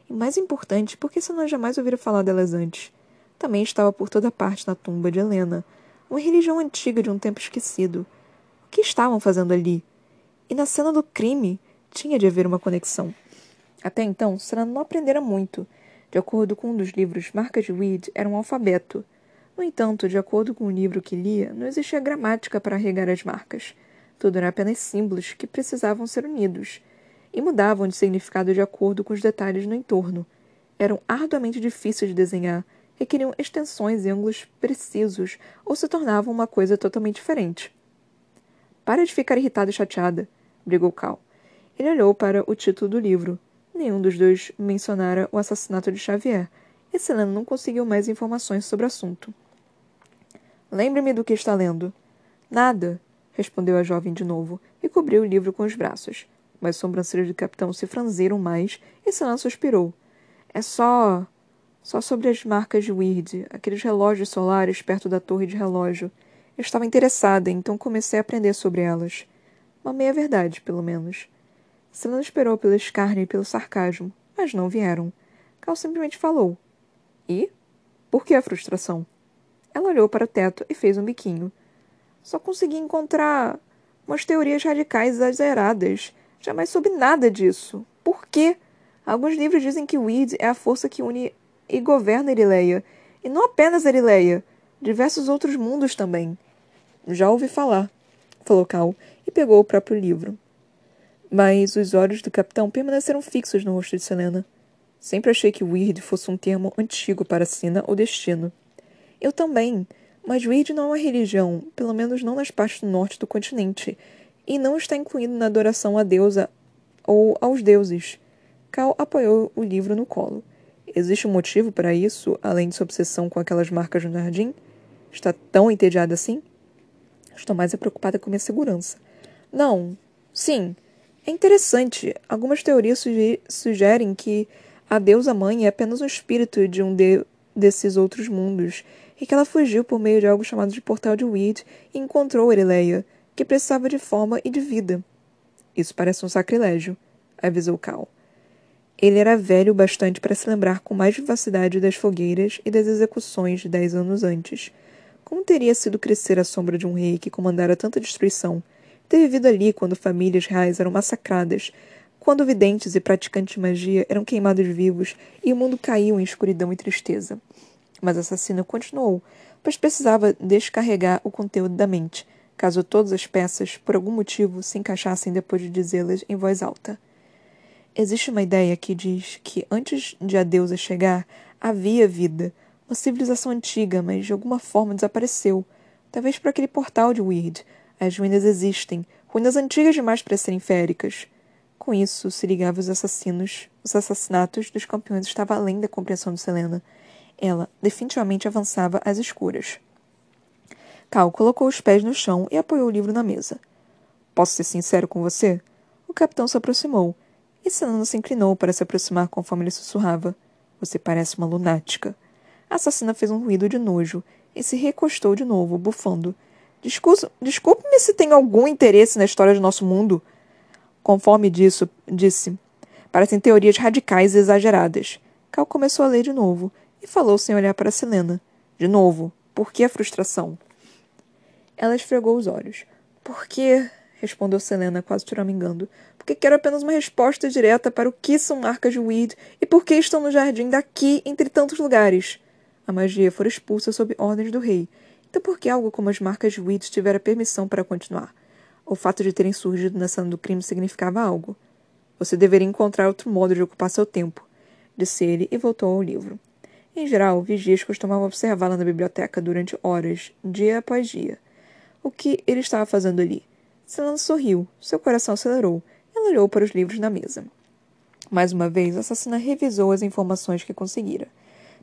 E mais importante, por que Selena jamais ouvira falar delas antes? Também estava por toda parte na tumba de Helena, uma religião antiga de um tempo esquecido. O que estavam fazendo ali? E na cena do crime tinha de haver uma conexão. Até então, Serena não aprendera muito. De acordo com um dos livros, marcas de Weed eram um alfabeto. No entanto, de acordo com o livro que lia, não existia gramática para regar as marcas. Tudo era apenas símbolos que precisavam ser unidos e mudavam de significado de acordo com os detalhes no entorno. Eram arduamente difíceis de desenhar, requeriam extensões e ângulos precisos ou se tornavam uma coisa totalmente diferente. Para de ficar irritada e chateada brigou Cal. Ele olhou para o título do livro. Nenhum dos dois mencionara o assassinato de Xavier, e Selena não conseguiu mais informações sobre o assunto. Lembre-me do que está lendo. Nada, respondeu a jovem de novo, e cobriu o livro com os braços. Mas as sobrancelhas do capitão se franziram mais e Selena suspirou. É só. Só sobre as marcas de Weird, aqueles relógios solares perto da torre de relógio. Eu estava interessada, então comecei a aprender sobre elas. Uma meia-verdade, pelo menos. Selena esperou pelo escárnio e pelo sarcasmo, mas não vieram. Cal simplesmente falou. E? Por que a frustração? Ela olhou para o teto e fez um biquinho. Só consegui encontrar umas teorias radicais exageradas. Jamais soube nada disso. Por quê? Alguns livros dizem que Weed é a força que une e governa Erileia. E não apenas Erileia, diversos outros mundos também. Já ouvi falar, falou Cal, e pegou o próprio livro. Mas os olhos do capitão permaneceram fixos no rosto de Selena. Sempre achei que Weird fosse um termo antigo para sina ou destino. Eu também, mas Weird não é uma religião, pelo menos não nas partes do norte do continente, e não está incluído na adoração à deusa ou aos deuses. Cal apoiou o livro no colo. Existe um motivo para isso, além de sua obsessão com aquelas marcas no jardim? Está tão entediada assim? Estou mais preocupada com minha segurança. Não. Sim. É interessante. Algumas teorias sugerem que a deusa mãe é apenas um espírito de um de desses outros mundos e que ela fugiu por meio de algo chamado de Portal de Weed e encontrou Erileia, que precisava de forma e de vida. Isso parece um sacrilégio, avisou Cal. Ele era velho bastante para se lembrar com mais vivacidade das fogueiras e das execuções de dez anos antes. Como teria sido crescer à sombra de um rei que comandara tanta destruição? ter vivido ali quando famílias reais eram massacradas, quando videntes e praticantes de magia eram queimados vivos e o mundo caiu em escuridão e tristeza. Mas a assassina continuou, pois precisava descarregar o conteúdo da mente, caso todas as peças, por algum motivo, se encaixassem depois de dizê-las em voz alta. Existe uma ideia que diz que antes de a deusa chegar, havia vida, uma civilização antiga, mas de alguma forma desapareceu, talvez por aquele portal de Weird, as ruínas existem, ruínas antigas demais para serem féricas. Com isso, se ligava os assassinos. Os assassinatos dos campeões estavam além da compreensão de Selena. Ela definitivamente avançava às escuras. Cal colocou os pés no chão e apoiou o livro na mesa. Posso ser sincero com você? O capitão se aproximou, e Selena se inclinou para se aproximar conforme ele sussurrava. Você parece uma lunática. A assassina fez um ruído de nojo e se recostou de novo, bufando. Desculpe-me se tem algum interesse na história do nosso mundo. Conforme disso, disse. Parecem teorias radicais e exageradas. Cal começou a ler de novo e falou sem olhar para Selena. De novo, por que a frustração? Ela esfregou os olhos. Por que? respondeu Selena, quase choramingando. Porque quero apenas uma resposta direta para o que são marcas de weed e por que estão no jardim daqui entre tantos lugares. A magia fora expulsa sob ordens do rei, então por que algo como as marcas de Weeds tivera permissão para continuar? O fato de terem surgido na cena do crime significava algo. Você deveria encontrar outro modo de ocupar seu tempo, disse ele e voltou ao livro. Em geral, vigias costumavam observá-la na biblioteca durante horas, dia após dia. O que ele estava fazendo ali? Selena sorriu, seu coração acelerou. Olhou para os livros na mesa. Mais uma vez, a assassina revisou as informações que conseguira.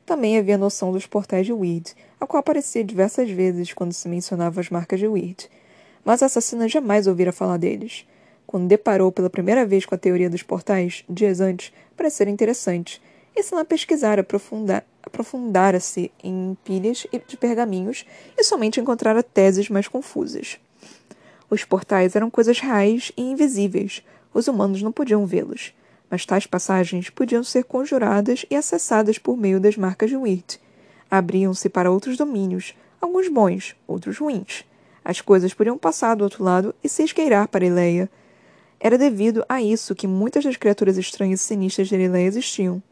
Também havia noção dos portais de Weed, a qual aparecia diversas vezes quando se mencionava as marcas de Weed. Mas a assassina jamais ouvira falar deles. quando deparou pela primeira vez com a teoria dos portais, dias antes, parecera interessante, e se ela pesquisara aprofundar, aprofundara-se em pilhas de pergaminhos e somente encontrara teses mais confusas. Os portais eram coisas reais e invisíveis, os humanos não podiam vê-los, mas tais passagens podiam ser conjuradas e acessadas por meio das marcas de Wirt. Abriam-se para outros domínios, alguns bons, outros ruins. As coisas podiam passar do outro lado e se esqueirar para Eleia. Era devido a isso que muitas das criaturas estranhas e sinistras de Eleia existiam.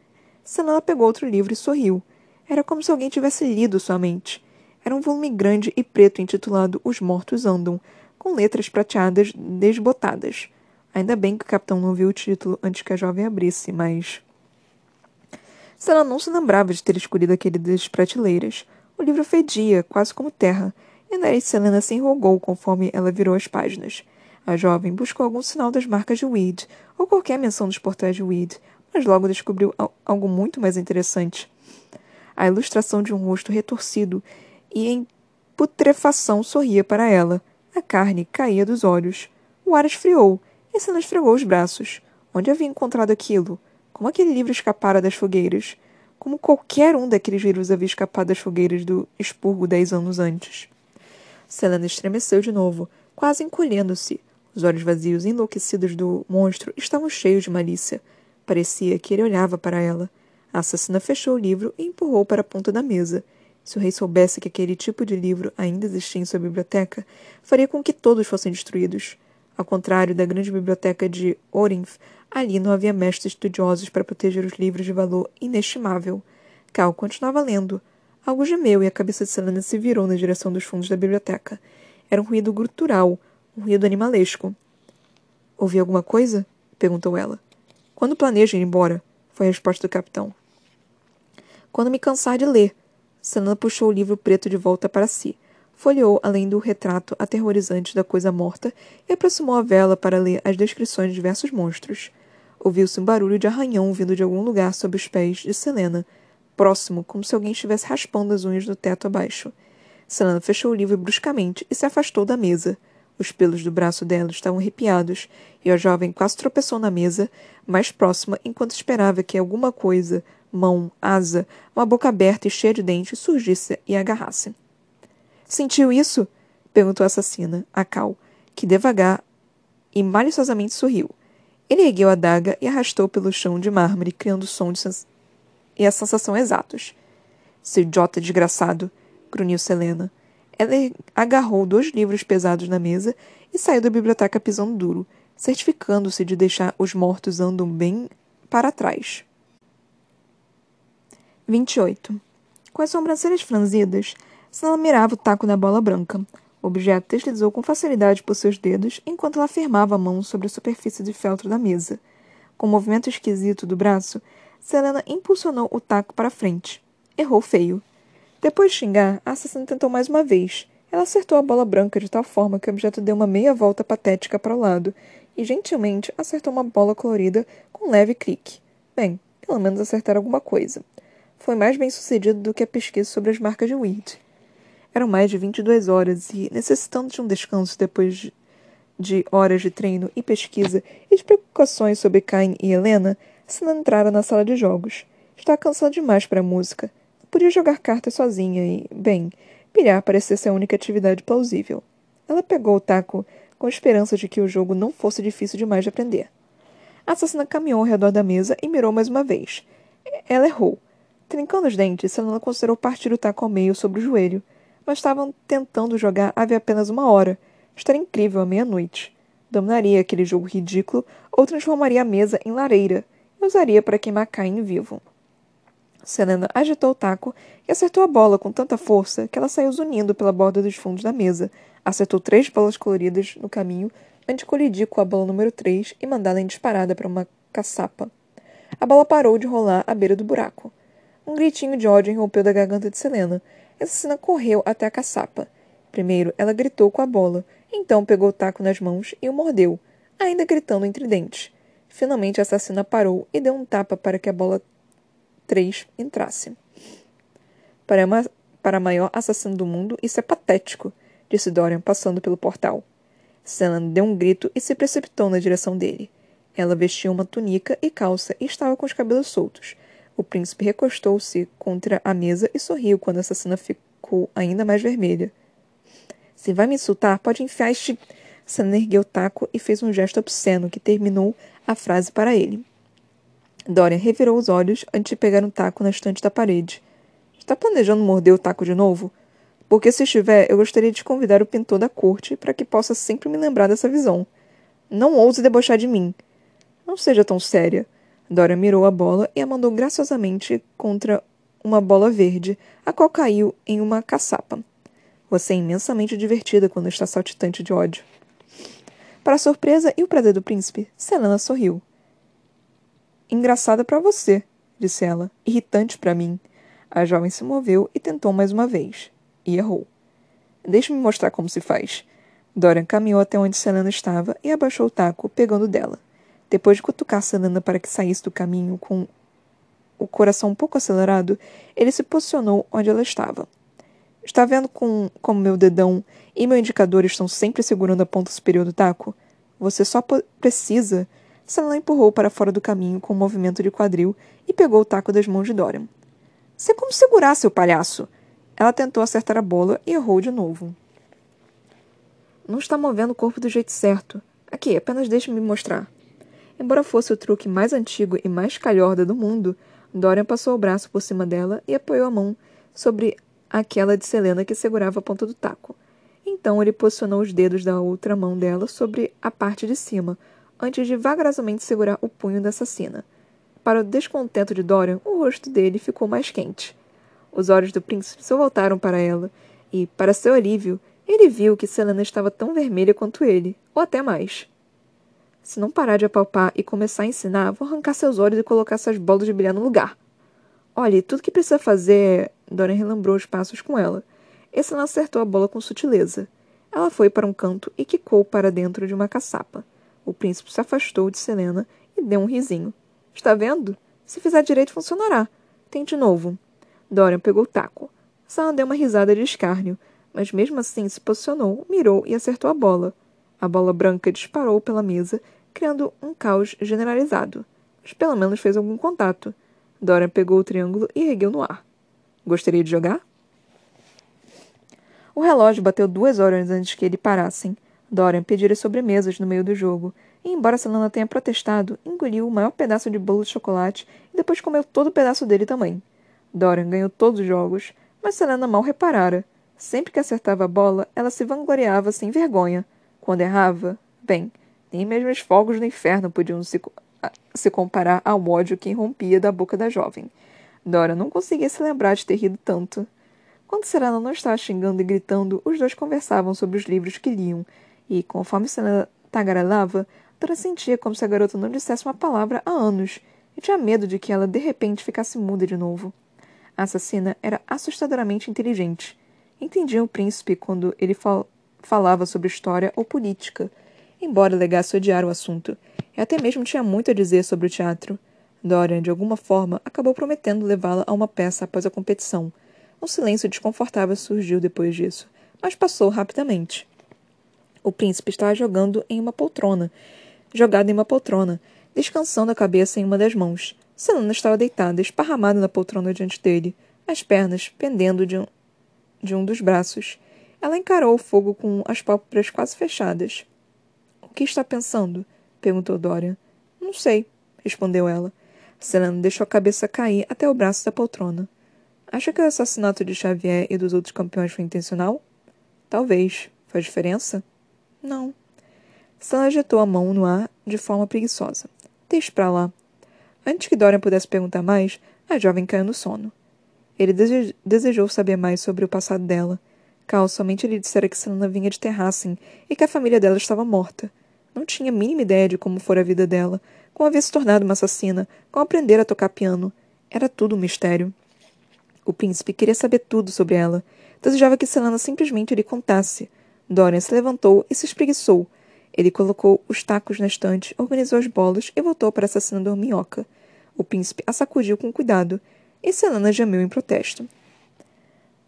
Senela pegou outro livro e sorriu. Era como se alguém tivesse lido sua mente. Era um volume grande e preto intitulado Os Mortos Andam, com letras prateadas desbotadas. Ainda bem que o capitão não viu o título antes que a jovem abrisse, mas. Senela não se lembrava de ter escolhido aquele das prateleiras. O livro fedia, quase como terra, e nariz Selena se enrugou conforme ela virou as páginas. A jovem buscou algum sinal das marcas de Weed, ou qualquer menção dos portais de Weed, mas logo descobriu algo muito mais interessante. A ilustração de um rosto retorcido e em putrefação sorria para ela. A carne caía dos olhos. O ar esfriou Senna esfregou os braços. Onde havia encontrado aquilo? Como aquele livro escapara das fogueiras? Como qualquer um daqueles livros havia escapado das fogueiras do expurgo dez anos antes. Selena estremeceu de novo, quase encolhendo-se. Os olhos vazios e enlouquecidos do monstro estavam cheios de malícia. Parecia que ele olhava para ela. A assassina fechou o livro e empurrou para a ponta da mesa. Se o rei soubesse que aquele tipo de livro ainda existia em sua biblioteca, faria com que todos fossem destruídos. Ao contrário da grande biblioteca de Orinth, ali não havia mestres estudiosos para proteger os livros de valor inestimável. Cal continuava lendo. Algo gemeu e a cabeça de Selena se virou na direção dos fundos da biblioteca. Era um ruído gutural, um ruído animalesco. Ouvi alguma coisa? perguntou ela. Quando planeja ir embora? Foi a resposta do capitão. Quando me cansar de ler. Selena puxou o livro preto de volta para si. Folheou além do retrato aterrorizante da coisa morta e aproximou a vela para ler as descrições de diversos monstros. Ouviu-se um barulho de arranhão vindo de algum lugar sob os pés de Selena, próximo, como se alguém estivesse raspando as unhas do teto abaixo. Selena fechou o livro bruscamente e se afastou da mesa. Os pelos do braço dela estavam arrepiados, e a jovem quase tropeçou na mesa, mais próxima, enquanto esperava que alguma coisa, mão, asa, uma boca aberta e cheia de dentes, surgisse e agarrasse. Sentiu isso? perguntou a assassina, a Cal, que devagar e maliciosamente sorriu. Ele ergueu a daga e arrastou pelo chão de mármore, criando som sens... e a sensação exatos. Seu idiota desgraçado, grunhiu Selena. Ela agarrou dois livros pesados na mesa e saiu da biblioteca pisando duro, certificando-se de deixar os mortos andam bem para trás. 28. Com as sobrancelhas franzidas, Snella mirava o taco da bola branca. O objeto deslizou com facilidade por seus dedos enquanto ela firmava a mão sobre a superfície de feltro da mesa. Com um movimento esquisito do braço, Selena impulsionou o taco para frente. Errou feio. Depois de xingar, a assassina tentou mais uma vez. Ela acertou a bola branca de tal forma que o objeto deu uma meia volta patética para o lado e gentilmente acertou uma bola colorida com um leve clique. Bem, pelo menos acertar alguma coisa. Foi mais bem sucedido do que a pesquisa sobre as marcas de Weed. Eram mais de 22 horas e, necessitando de um descanso depois de horas de treino e pesquisa e de preocupações sobre Cain e Helena, Sina entrara na sala de jogos. Estava cansada demais para a música Podia jogar cartas sozinha e, bem, pilhar parecia ser a única atividade plausível. Ela pegou o taco com esperança de que o jogo não fosse difícil demais de aprender. A assassina caminhou ao redor da mesa e mirou mais uma vez. Ela errou. Trincando os dentes, Selena considerou partir o taco ao meio sobre o joelho, mas estavam tentando jogar havia apenas uma hora. Estaria incrível à meia-noite. Dominaria aquele jogo ridículo ou transformaria a mesa em lareira e usaria para queimar Caim vivo. Selena agitou o taco e acertou a bola com tanta força que ela saiu zunindo pela borda dos fundos da mesa. Acertou três bolas coloridas no caminho antes de colidir com a bola número 3 e mandá-la em disparada para uma caçapa. A bola parou de rolar à beira do buraco. Um gritinho de ódio irrompeu da garganta de Selena. Assassina correu até a caçapa. Primeiro, ela gritou com a bola, então pegou o taco nas mãos e o mordeu, ainda gritando entre dentes. Finalmente, a assassina parou e deu um tapa para que a bola 3 entrasse. Para, uma, para a maior assassino do mundo, isso é patético, disse Dorian, passando pelo portal. Selena deu um grito e se precipitou na direção dele. Ela vestia uma túnica e calça e estava com os cabelos soltos. O príncipe recostou-se contra a mesa e sorriu quando a assassina ficou ainda mais vermelha. Se vai me insultar, pode enfiar este. Selena ergueu o taco e fez um gesto obsceno que terminou a frase para ele. Dorian revirou os olhos antes de pegar um taco na estante da parede. Está planejando morder o taco de novo? Porque se estiver, eu gostaria de convidar o pintor da corte para que possa sempre me lembrar dessa visão. Não ouse debochar de mim. Não seja tão séria. Dora mirou a bola e a mandou graciosamente contra uma bola verde, a qual caiu em uma caçapa. Você é imensamente divertida quando está saltitante de ódio. Para a surpresa e o prazer do príncipe, Selena sorriu. Engraçada para você, disse ela. Irritante para mim. A jovem se moveu e tentou mais uma vez. E errou. Deixe-me mostrar como se faz. Dorian caminhou até onde Selena estava e abaixou o taco, pegando dela. Depois de cutucar Selena para que saísse do caminho com o coração um pouco acelerado, ele se posicionou onde ela estava. Está vendo com, como meu dedão e meu indicador estão sempre segurando a ponta superior do taco? Você só precisa. Selena empurrou para fora do caminho com um movimento de quadril e pegou o taco das mãos de Dorian. Sei como segurar, seu palhaço! Ela tentou acertar a bola e errou de novo. Não está movendo o corpo do jeito certo. Aqui, apenas deixe-me mostrar. Embora fosse o truque mais antigo e mais calhorda do mundo, Dorian passou o braço por cima dela e apoiou a mão sobre aquela de Selena que segurava a ponta do taco. Então ele posicionou os dedos da outra mão dela sobre a parte de cima, antes de vagarosamente segurar o punho da assassina. Para o descontento de Dorian, o rosto dele ficou mais quente. Os olhos do príncipe se voltaram para ela, e, para seu alívio, ele viu que Selena estava tão vermelha quanto ele, ou até mais. Se não parar de apalpar e começar a ensinar, vou arrancar seus olhos e colocar essas bolas de brilhar no lugar. Olhe, tudo que precisa fazer. Dorian relembrou os passos com ela. Esse não acertou a bola com sutileza. Ela foi para um canto e quicou para dentro de uma caçapa. O príncipe se afastou de Selena e deu um risinho. Está vendo? Se fizer direito, funcionará. Tente de novo. Dorian pegou o taco. Selena deu uma risada de escárnio, mas mesmo assim se posicionou, mirou e acertou a bola. A bola branca disparou pela mesa, criando um caos generalizado. Mas pelo menos fez algum contato. Dorian pegou o triângulo e ergueu no ar. Gostaria de jogar? O relógio bateu duas horas antes que ele parassem. Dorian pedira sobremesas no meio do jogo, e embora Selena tenha protestado, engoliu o maior pedaço de bolo de chocolate e depois comeu todo o pedaço dele também. Dorian ganhou todos os jogos, mas Selena mal reparara. Sempre que acertava a bola, ela se vangloriava sem vergonha. Quando errava, bem, nem mesmo os fogos do inferno podiam se, se comparar ao ódio que irrompia da boca da jovem. Dora não conseguia se lembrar de ter rido tanto. Quando Serena não estava xingando e gritando, os dois conversavam sobre os livros que liam, e, conforme Serena tagarelava, Dora sentia como se a garota não dissesse uma palavra há anos, e tinha medo de que ela de repente ficasse muda de novo. A assassina era assustadoramente inteligente. Entendia o príncipe quando ele fal falava sobre história ou política, embora alegasse odiar o assunto, e até mesmo tinha muito a dizer sobre o teatro. Dorian, de alguma forma, acabou prometendo levá-la a uma peça após a competição. Um silêncio desconfortável surgiu depois disso, mas passou rapidamente. O príncipe estava jogando em uma poltrona, jogado em uma poltrona, descansando a cabeça em uma das mãos. Selena estava deitada, esparramada na poltrona diante dele, as pernas pendendo de um, de um dos braços. Ela encarou o fogo com as pálpebras quase fechadas. O que está pensando? perguntou Dorian. Não sei, respondeu ela. Selena deixou a cabeça cair até o braço da poltrona. Acha que o assassinato de Xavier e dos outros campeões foi intencional? Talvez. Faz diferença? Não. Selena agitou a mão no ar de forma preguiçosa. Deixe para lá. Antes que Dorian pudesse perguntar mais, a jovem caiu no sono. Ele desejou saber mais sobre o passado dela Somente lhe dissera que Selena vinha de Terracem e que a família dela estava morta. Não tinha a mínima ideia de como fora a vida dela, como havia se tornado uma assassina, como aprender a tocar piano. Era tudo um mistério. O príncipe queria saber tudo sobre ela. Desejava que Selena simplesmente lhe contasse. Dorian se levantou e se espreguiçou. Ele colocou os tacos na estante, organizou as bolas e voltou para a assassina dorminhoca. O príncipe a sacudiu com cuidado, e Selena gemeu em protesto.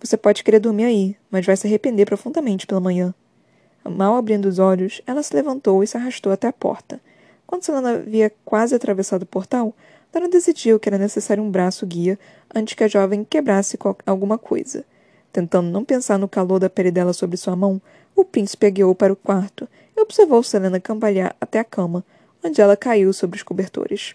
Você pode querer dormir aí, mas vai se arrepender profundamente pela manhã. Mal abrindo os olhos, ela se levantou e se arrastou até a porta. Quando Selena havia quase atravessado o portal, Dora decidiu que era necessário um braço guia antes que a jovem quebrasse alguma coisa. Tentando não pensar no calor da pele dela sobre sua mão, o príncipe a guiou para o quarto e observou Selena cambalhar até a cama, onde ela caiu sobre os cobertores.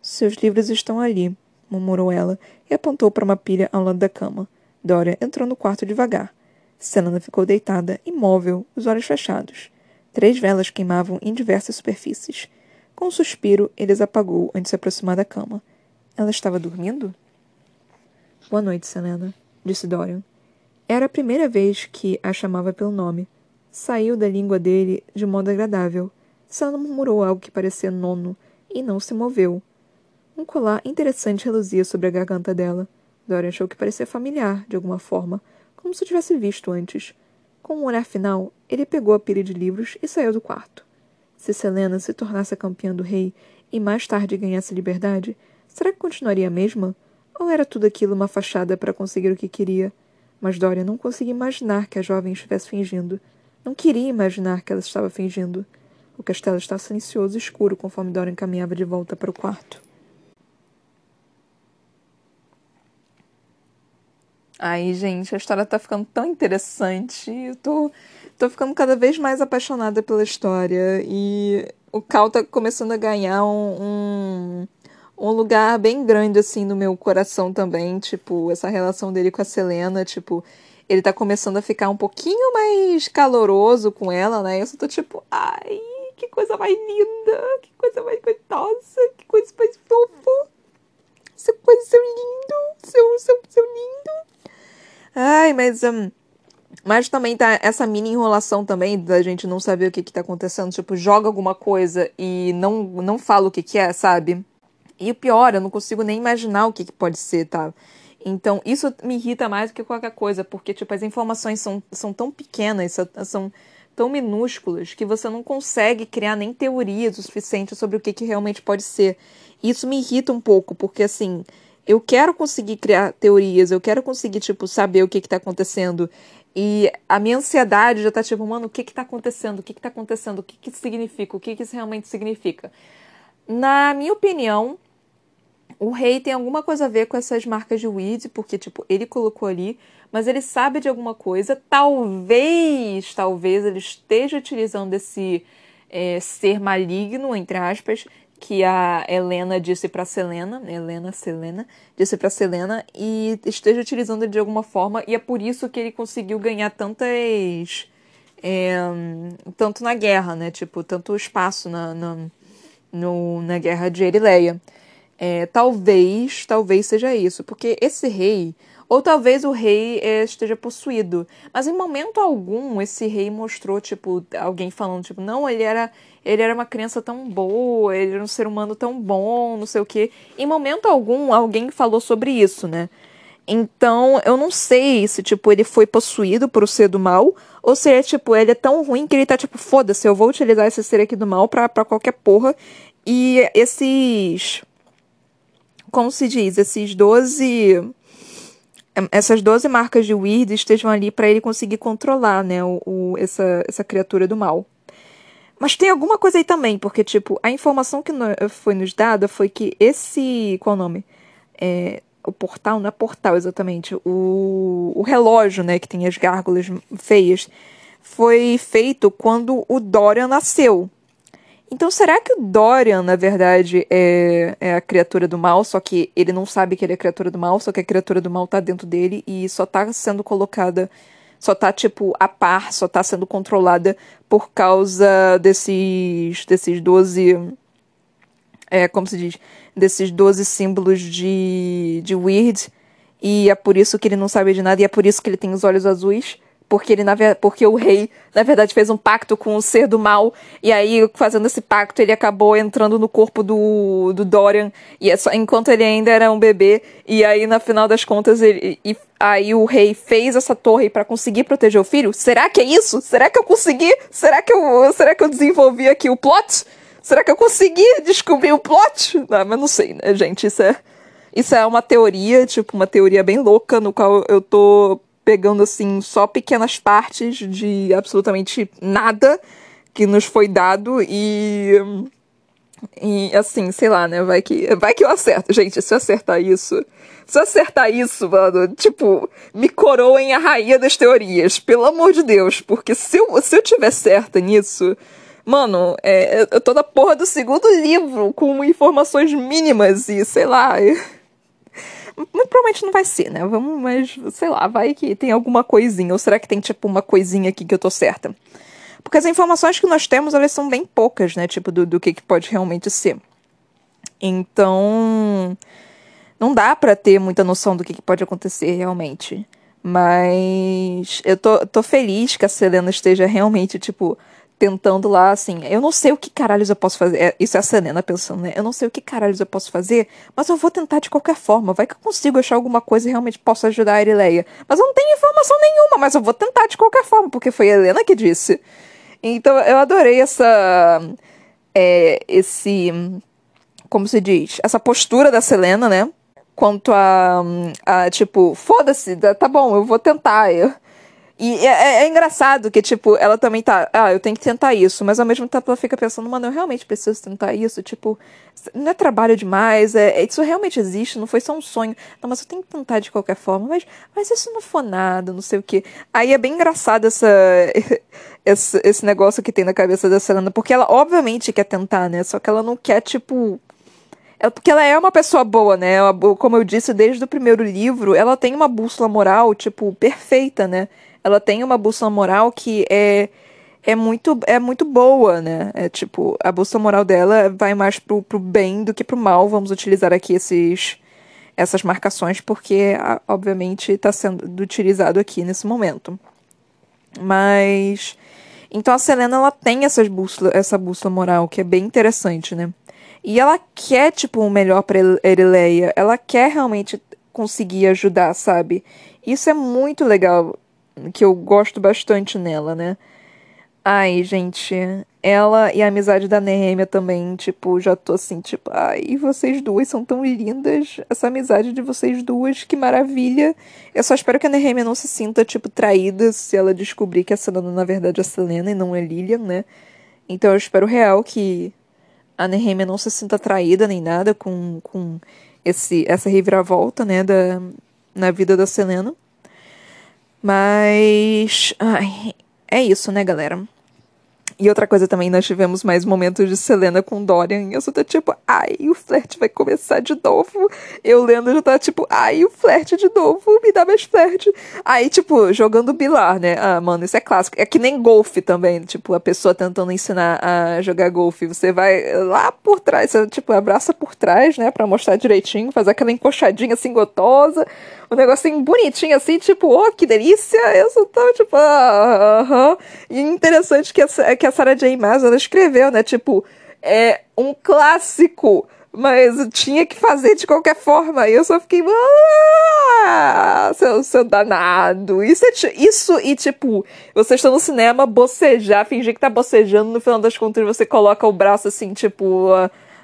Seus livros estão ali, murmurou ela e apontou para uma pilha ao lado da cama. Dória entrou no quarto devagar. Selena ficou deitada, imóvel, os olhos fechados. Três velas queimavam em diversas superfícies. Com um suspiro, ele as apagou antes de se aproximar da cama. Ela estava dormindo? Boa noite, Selena, disse Dorian. Era a primeira vez que a chamava pelo nome. Saiu da língua dele de modo agradável. Selena murmurou algo que parecia nono e não se moveu. Um colar interessante reluzia sobre a garganta dela. Dorian achou que parecia familiar, de alguma forma, como se tivesse visto antes. Com um olhar final, ele pegou a pilha de livros e saiu do quarto. Se Selena se tornasse a campeã do rei e mais tarde ganhasse liberdade, será que continuaria a mesma? Ou era tudo aquilo uma fachada para conseguir o que queria? Mas Dorian não conseguia imaginar que a jovem estivesse fingindo. Não queria imaginar que ela estava fingindo. O castelo estava silencioso e escuro conforme Dorian caminhava de volta para o quarto. Ai, gente, a história tá ficando tão interessante. Eu tô, tô ficando cada vez mais apaixonada pela história. E o Cal tá começando a ganhar um, um, um, lugar bem grande, assim, no meu coração também. Tipo, essa relação dele com a Selena, tipo, ele tá começando a ficar um pouquinho mais caloroso com ela, né? Eu só tô tipo, ai, que coisa mais linda, que coisa mais gostosa, que coisa mais fofa. Essa coisa seu lindo, seu, seu, seu lindo. Ai, mas. Um, mas também tá essa mini enrolação também da gente não saber o que, que tá acontecendo. Tipo, joga alguma coisa e não, não fala o que, que é, sabe? E o pior, eu não consigo nem imaginar o que, que pode ser, tá? Então, isso me irrita mais do que qualquer coisa, porque, tipo, as informações são, são tão pequenas, são tão minúsculas, que você não consegue criar nem teorias o suficiente sobre o que, que realmente pode ser. Isso me irrita um pouco, porque, assim, eu quero conseguir criar teorias, eu quero conseguir, tipo, saber o que que tá acontecendo. E a minha ansiedade já tá tipo, mano, o que que tá acontecendo? O que que tá acontecendo? O que que isso significa? O que que isso realmente significa? Na minha opinião, o rei tem alguma coisa a ver com essas marcas de weed, porque, tipo, ele colocou ali, mas ele sabe de alguma coisa. Talvez, talvez ele esteja utilizando esse é, ser maligno, entre aspas, que a Helena disse para Selena, Helena, Selena, disse para Selena e esteja utilizando de alguma forma e é por isso que ele conseguiu ganhar tantas é, tanto na guerra, né? Tipo, tanto espaço na, na, no, na guerra de Erileia. É, talvez, talvez seja isso, porque esse rei, ou talvez o rei é, esteja possuído, mas em momento algum esse rei mostrou, tipo, alguém falando, tipo, não, ele era ele era uma criança tão boa, ele era um ser humano tão bom, não sei o quê. Em momento algum, alguém falou sobre isso, né? Então, eu não sei se, tipo, ele foi possuído por o ser do mal, ou se é, tipo, ele é tão ruim que ele tá, tipo, foda-se, eu vou utilizar esse ser aqui do mal pra, pra qualquer porra. E esses. Como se diz? Esses 12. Essas 12 marcas de Weird estejam ali para ele conseguir controlar, né, o, o, essa, essa criatura do mal. Mas tem alguma coisa aí também, porque, tipo, a informação que foi nos dada foi que esse. Qual o nome? É, o portal, não é portal exatamente, o, o relógio, né, que tem as gárgulas feias, foi feito quando o Dorian nasceu. Então, será que o Dorian, na verdade, é, é, a criatura do mal, só que ele não sabe que ele é criatura do mal, só que a criatura do mal tá dentro dele e só tá sendo colocada só tá, tipo, a par, só tá sendo controlada por causa desses, desses 12. É, como se diz? Desses 12 símbolos de, de Weird. E é por isso que ele não sabe de nada, e é por isso que ele tem os olhos azuis porque ele porque o rei na verdade fez um pacto com o ser do mal e aí fazendo esse pacto ele acabou entrando no corpo do, do Dorian e é só enquanto ele ainda era um bebê e aí na final das contas ele e aí o rei fez essa torre para conseguir proteger o filho? Será que é isso? Será que eu consegui? Será que eu será que eu desenvolvi aqui o plot? Será que eu consegui descobrir o plot? Não, mas não sei né gente? Isso é isso é uma teoria tipo uma teoria bem louca no qual eu tô pegando assim só pequenas partes de absolutamente nada que nos foi dado e e assim, sei lá, né? Vai que vai que eu acerto. Gente, se eu acertar isso, se eu acertar isso, mano, tipo, me coroem a rainha das teorias, pelo amor de Deus, porque se eu, se eu tiver certa nisso, mano, é, eu tô na porra do segundo livro com informações mínimas e sei lá. Muito provavelmente não vai ser, né? Vamos, mas sei lá, vai que tem alguma coisinha. Ou será que tem tipo uma coisinha aqui que eu tô certa? Porque as informações que nós temos, elas são bem poucas, né? Tipo, do, do que, que pode realmente ser. Então, não dá para ter muita noção do que, que pode acontecer realmente. Mas eu tô, tô feliz que a Selena esteja realmente, tipo, tentando lá, assim, eu não sei o que caralhos eu posso fazer. É, isso é a Selena pensando, né? Eu não sei o que caralhos eu posso fazer, mas eu vou tentar de qualquer forma. Vai que eu consigo achar alguma coisa e realmente posso ajudar a Erileia. Mas eu não tenho informação nenhuma, mas eu vou tentar de qualquer forma, porque foi a Helena que disse. Então eu adorei essa. É, esse. Como se diz? Essa postura da Selena, né? Quanto a. a tipo, foda-se, tá bom, eu vou tentar. Eu, e é, é, é, engraçado que, tipo, ela também tá. Ah, eu tenho que tentar isso, mas ao mesmo tempo ela fica pensando, mano, eu realmente preciso tentar isso. Tipo, não é trabalho demais, é, é, isso realmente existe, não foi só um sonho. Não, mas eu tenho que tentar de qualquer forma, mas, mas isso não for nada, não sei o quê. Aí é bem engraçado essa, *laughs* esse, esse negócio que tem na cabeça da Selena, porque ela obviamente quer tentar, né? Só que ela não quer, tipo. É porque ela é uma pessoa boa, né? Como eu disse desde o primeiro livro, ela tem uma bússola moral, tipo, perfeita, né? Ela tem uma bússola moral que é é muito, é muito boa, né? É tipo, a bússola moral dela vai mais pro, pro bem do que pro mal. Vamos utilizar aqui esses, essas marcações, porque, obviamente, está sendo utilizado aqui nesse momento. Mas. Então a Selena ela tem essas bússola, essa bússola moral, que é bem interessante, né? E ela quer, tipo, o melhor pra Erileia. Ela quer realmente conseguir ajudar, sabe? Isso é muito legal que eu gosto bastante nela, né? Ai, gente, ela e a amizade da Nehemia também, tipo, já tô assim, tipo, ai, vocês duas são tão lindas, essa amizade de vocês duas, que maravilha. Eu só espero que a Nehemia não se sinta, tipo, traída se ela descobrir que a Selena, na verdade, é Selena e não é Lilian, né? Então eu espero real que a Nehemia não se sinta traída nem nada com, com esse, essa reviravolta, né, da, na vida da Selena. Mas. Ai, é isso, né, galera? E outra coisa também, nós tivemos mais momentos de Selena com Dorian. E eu só tô tipo, ai, o flerte vai começar de novo. Eu lendo já tá tipo, ai, o flerte de novo, me dá mais flerte. Aí, tipo, jogando bilar, né? Ah, mano, isso é clássico. É que nem golfe também. Tipo, a pessoa tentando ensinar a jogar golfe. Você vai lá por trás, você, tipo, abraça por trás, né? Pra mostrar direitinho, faz aquela encoxadinha assim gotosa um negocinho bonitinho assim, tipo, oh, que delícia! Eu só tava tipo, ah, aham. E interessante que a, que a Sarah J. Maas, ela escreveu, né? Tipo, é um clássico, mas tinha que fazer de qualquer forma. E eu só fiquei, ah, seu, seu danado. Isso, é, isso e, tipo, você está no cinema, bocejar, fingir que tá bocejando, no final das contas você coloca o braço assim, tipo,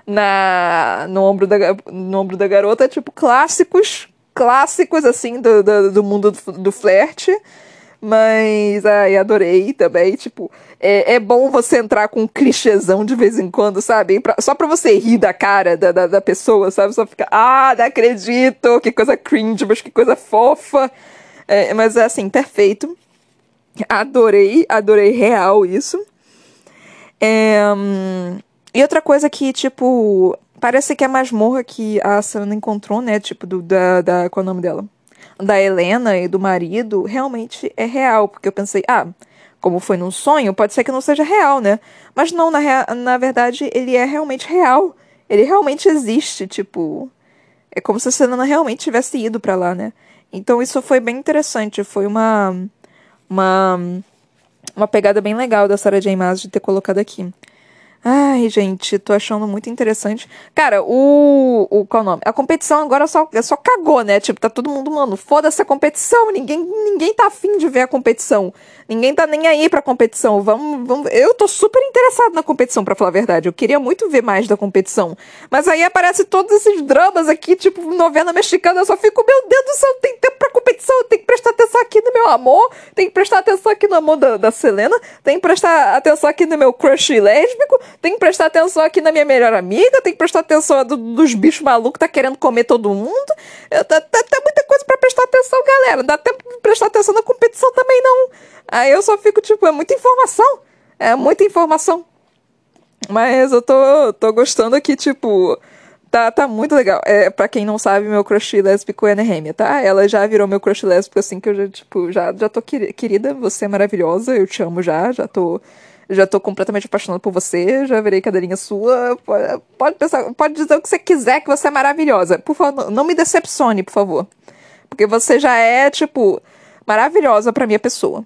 na, no, ombro da, no ombro da garota, tipo, clássicos clássicos, assim, do, do, do mundo do, do flerte. Mas, ai, adorei também. Tipo, é, é bom você entrar com um clichêzão de vez em quando, sabe? Pra, só pra você rir da cara da, da, da, pessoa, sabe? Só ficar, ah, não acredito, que coisa cringe, mas que coisa fofa. É, mas é assim, perfeito. Adorei, adorei real isso. É, hum, e outra coisa que, tipo, Parece que a masmorra que a Selena encontrou, né? Tipo, do, da, da. Qual é o nome dela? Da Helena e do marido, realmente é real. Porque eu pensei, ah, como foi num sonho, pode ser que não seja real, né? Mas não, na, rea na verdade, ele é realmente real. Ele realmente existe, tipo. É como se a Selena realmente tivesse ido para lá, né? Então isso foi bem interessante. Foi uma. Uma. Uma pegada bem legal da Sarah J. Maas de ter colocado aqui. Ai, gente, tô achando muito interessante. Cara, o. o qual é o nome? A competição agora só, só cagou, né? Tipo, tá todo mundo, mano, foda-se a competição. Ninguém, ninguém tá afim de ver a competição. Ninguém tá nem aí pra competição. Vamos, vamos. Eu tô super interessado na competição, para falar a verdade. Eu queria muito ver mais da competição. Mas aí aparece todos esses dramas aqui, tipo, novela mexicana. Eu só fico, meu Deus do céu, tem tempo pra competição. Eu tenho que prestar atenção aqui no meu amor. Tem que prestar atenção aqui no amor da, da Selena. Tem que prestar atenção aqui no meu crush lésbico tem que prestar atenção aqui na minha melhor amiga, tem que prestar atenção do, dos bichos malucos que tá querendo comer todo mundo. Tá, tá, tá muita coisa para prestar atenção, galera. Não dá tempo de prestar atenção na competição também, não. Aí eu só fico, tipo, é muita informação. É muita informação. Mas eu tô, tô gostando aqui, tipo. Tá, tá muito legal. É, pra quem não sabe, meu crush lésbico é Nehemia, tá? Ela já virou meu crush lésbico, assim, que eu já, tipo, já, já tô querida, você é maravilhosa, eu te amo já, já tô já tô completamente apaixonado por você, já virei cadeirinha sua. Pode, pensar, pode dizer o que você quiser, que você é maravilhosa. Por favor, não me decepcione, por favor. Porque você já é, tipo, maravilhosa pra minha pessoa.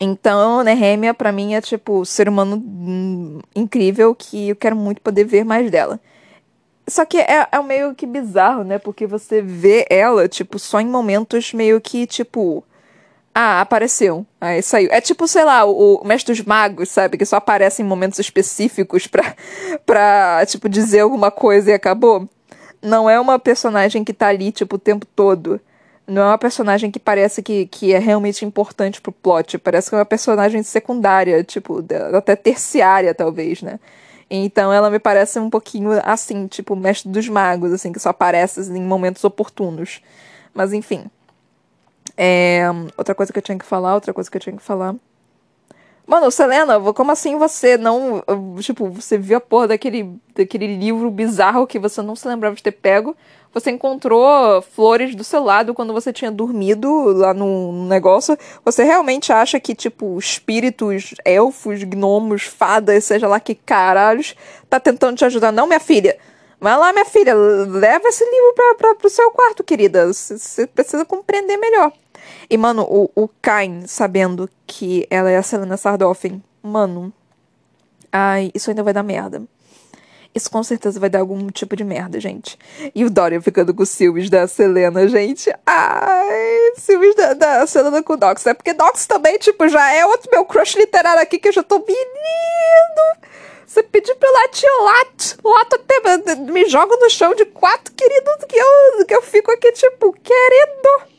Então, Nehemia, pra mim, é, tipo, ser humano hum, incrível que eu quero muito poder ver mais dela. Só que é, é meio que bizarro, né? Porque você vê ela, tipo, só em momentos meio que, tipo ah, apareceu. Aí saiu. É tipo, sei lá, o, Mestre dos Magos, sabe? Que só aparece em momentos específicos pra, *laughs* pra, tipo, dizer alguma coisa e acabou. Não é uma personagem que tá ali, tipo, o tempo todo. Não é uma personagem que parece que, que é realmente importante pro plot. Parece que é uma personagem secundária, tipo, até terciária, talvez, né? Então ela me parece um pouquinho assim, tipo, Mestre dos Magos, assim, que só aparece assim, em momentos oportunos. Mas enfim. É, outra coisa que eu tinha que falar, outra coisa que eu tinha que falar. Mano, Selena, como assim você não. Tipo, você viu a porra daquele, daquele livro bizarro que você não se lembrava de ter pego. Você encontrou flores do seu lado quando você tinha dormido lá no negócio. Você realmente acha que, tipo, espíritos, elfos, gnomos, fadas, seja lá que caralhos, tá tentando te ajudar? Não, minha filha. Vai lá, minha filha, leva esse livro pra, pra, pro seu quarto, querida. Você precisa compreender melhor. E, mano, o, o Kain sabendo que ela é a Selena Sardoffin, mano. Ai, isso ainda vai dar merda. Isso com certeza vai dar algum tipo de merda, gente. E o Dorian ficando com Silves da Selena, gente. Ai, Silves da, da Selena com o Dox. É porque Dox também, tipo, já é outro meu crush literário aqui que eu já tô menino. Você pediu pra eu latir, eu lato. Lato até me jogo no chão de quatro, querido, que eu, que eu fico aqui, tipo, querido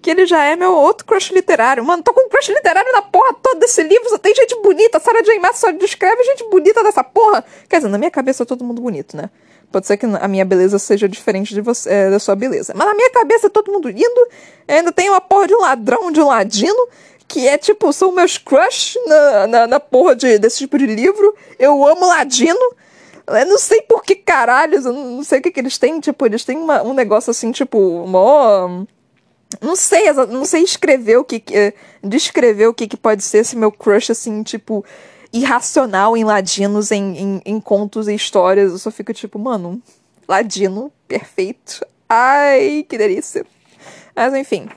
que ele já é meu outro crush literário. Mano, tô com um crush literário na porra toda desse livro, só tem gente bonita. Sarah J. Maas só descreve gente bonita dessa porra. Quer dizer, na minha cabeça é todo mundo bonito, né? Pode ser que a minha beleza seja diferente de você, é, da sua beleza. Mas na minha cabeça é todo mundo lindo. Ainda tem uma porra de um ladrão, de um ladino, que é tipo, são meus crush na, na, na porra de, desse tipo de livro. Eu amo ladino. Eu não sei por que caralhos, eu não sei o que, que eles têm. Tipo, eles têm uma, um negócio assim, tipo, mó não sei, não sei escrever o que. Eh, descrever o que, que pode ser esse meu crush, assim, tipo, irracional em ladinos, em, em, em contos e histórias. Eu só fico tipo, mano, ladino, perfeito. Ai, que delícia. Mas enfim.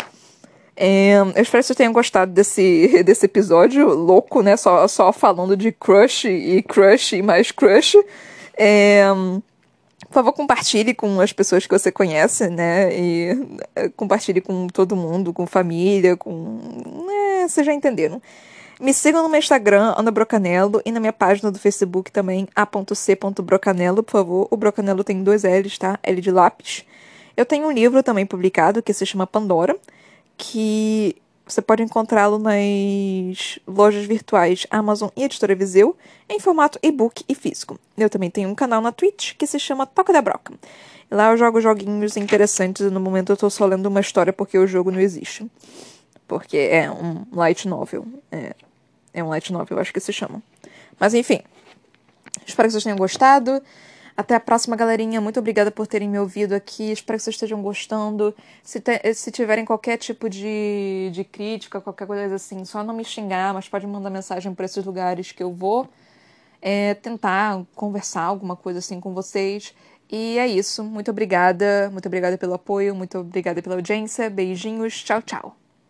É, eu espero que vocês tenham gostado desse, *laughs* desse episódio louco, né? Só, só falando de crush e crush e mais crush. É, por favor, compartilhe com as pessoas que você conhece, né? E eh, compartilhe com todo mundo, com família, com. É, vocês já entenderam. Me sigam no meu Instagram, Ana Brocanello, e na minha página do Facebook também, a.c.brocanello, por favor. O Brocanello tem dois L's, tá? L de lápis. Eu tenho um livro também publicado que se chama Pandora, que você pode encontrá-lo nas lojas virtuais Amazon e Editora Viseu em formato e-book e físico. Eu também tenho um canal na Twitch que se chama Toca da Broca. Lá eu jogo joguinhos interessantes e no momento eu tô só lendo uma história porque o jogo não existe. Porque é um light novel. É, é um light novel, acho que se chama. Mas enfim. Espero que vocês tenham gostado. Até a próxima, galerinha. Muito obrigada por terem me ouvido aqui. Espero que vocês estejam gostando. Se, te, se tiverem qualquer tipo de, de crítica, qualquer coisa assim, só não me xingar, mas pode mandar mensagem para esses lugares que eu vou é, tentar conversar alguma coisa assim com vocês. E é isso. Muito obrigada. Muito obrigada pelo apoio. Muito obrigada pela audiência. Beijinhos. Tchau, tchau.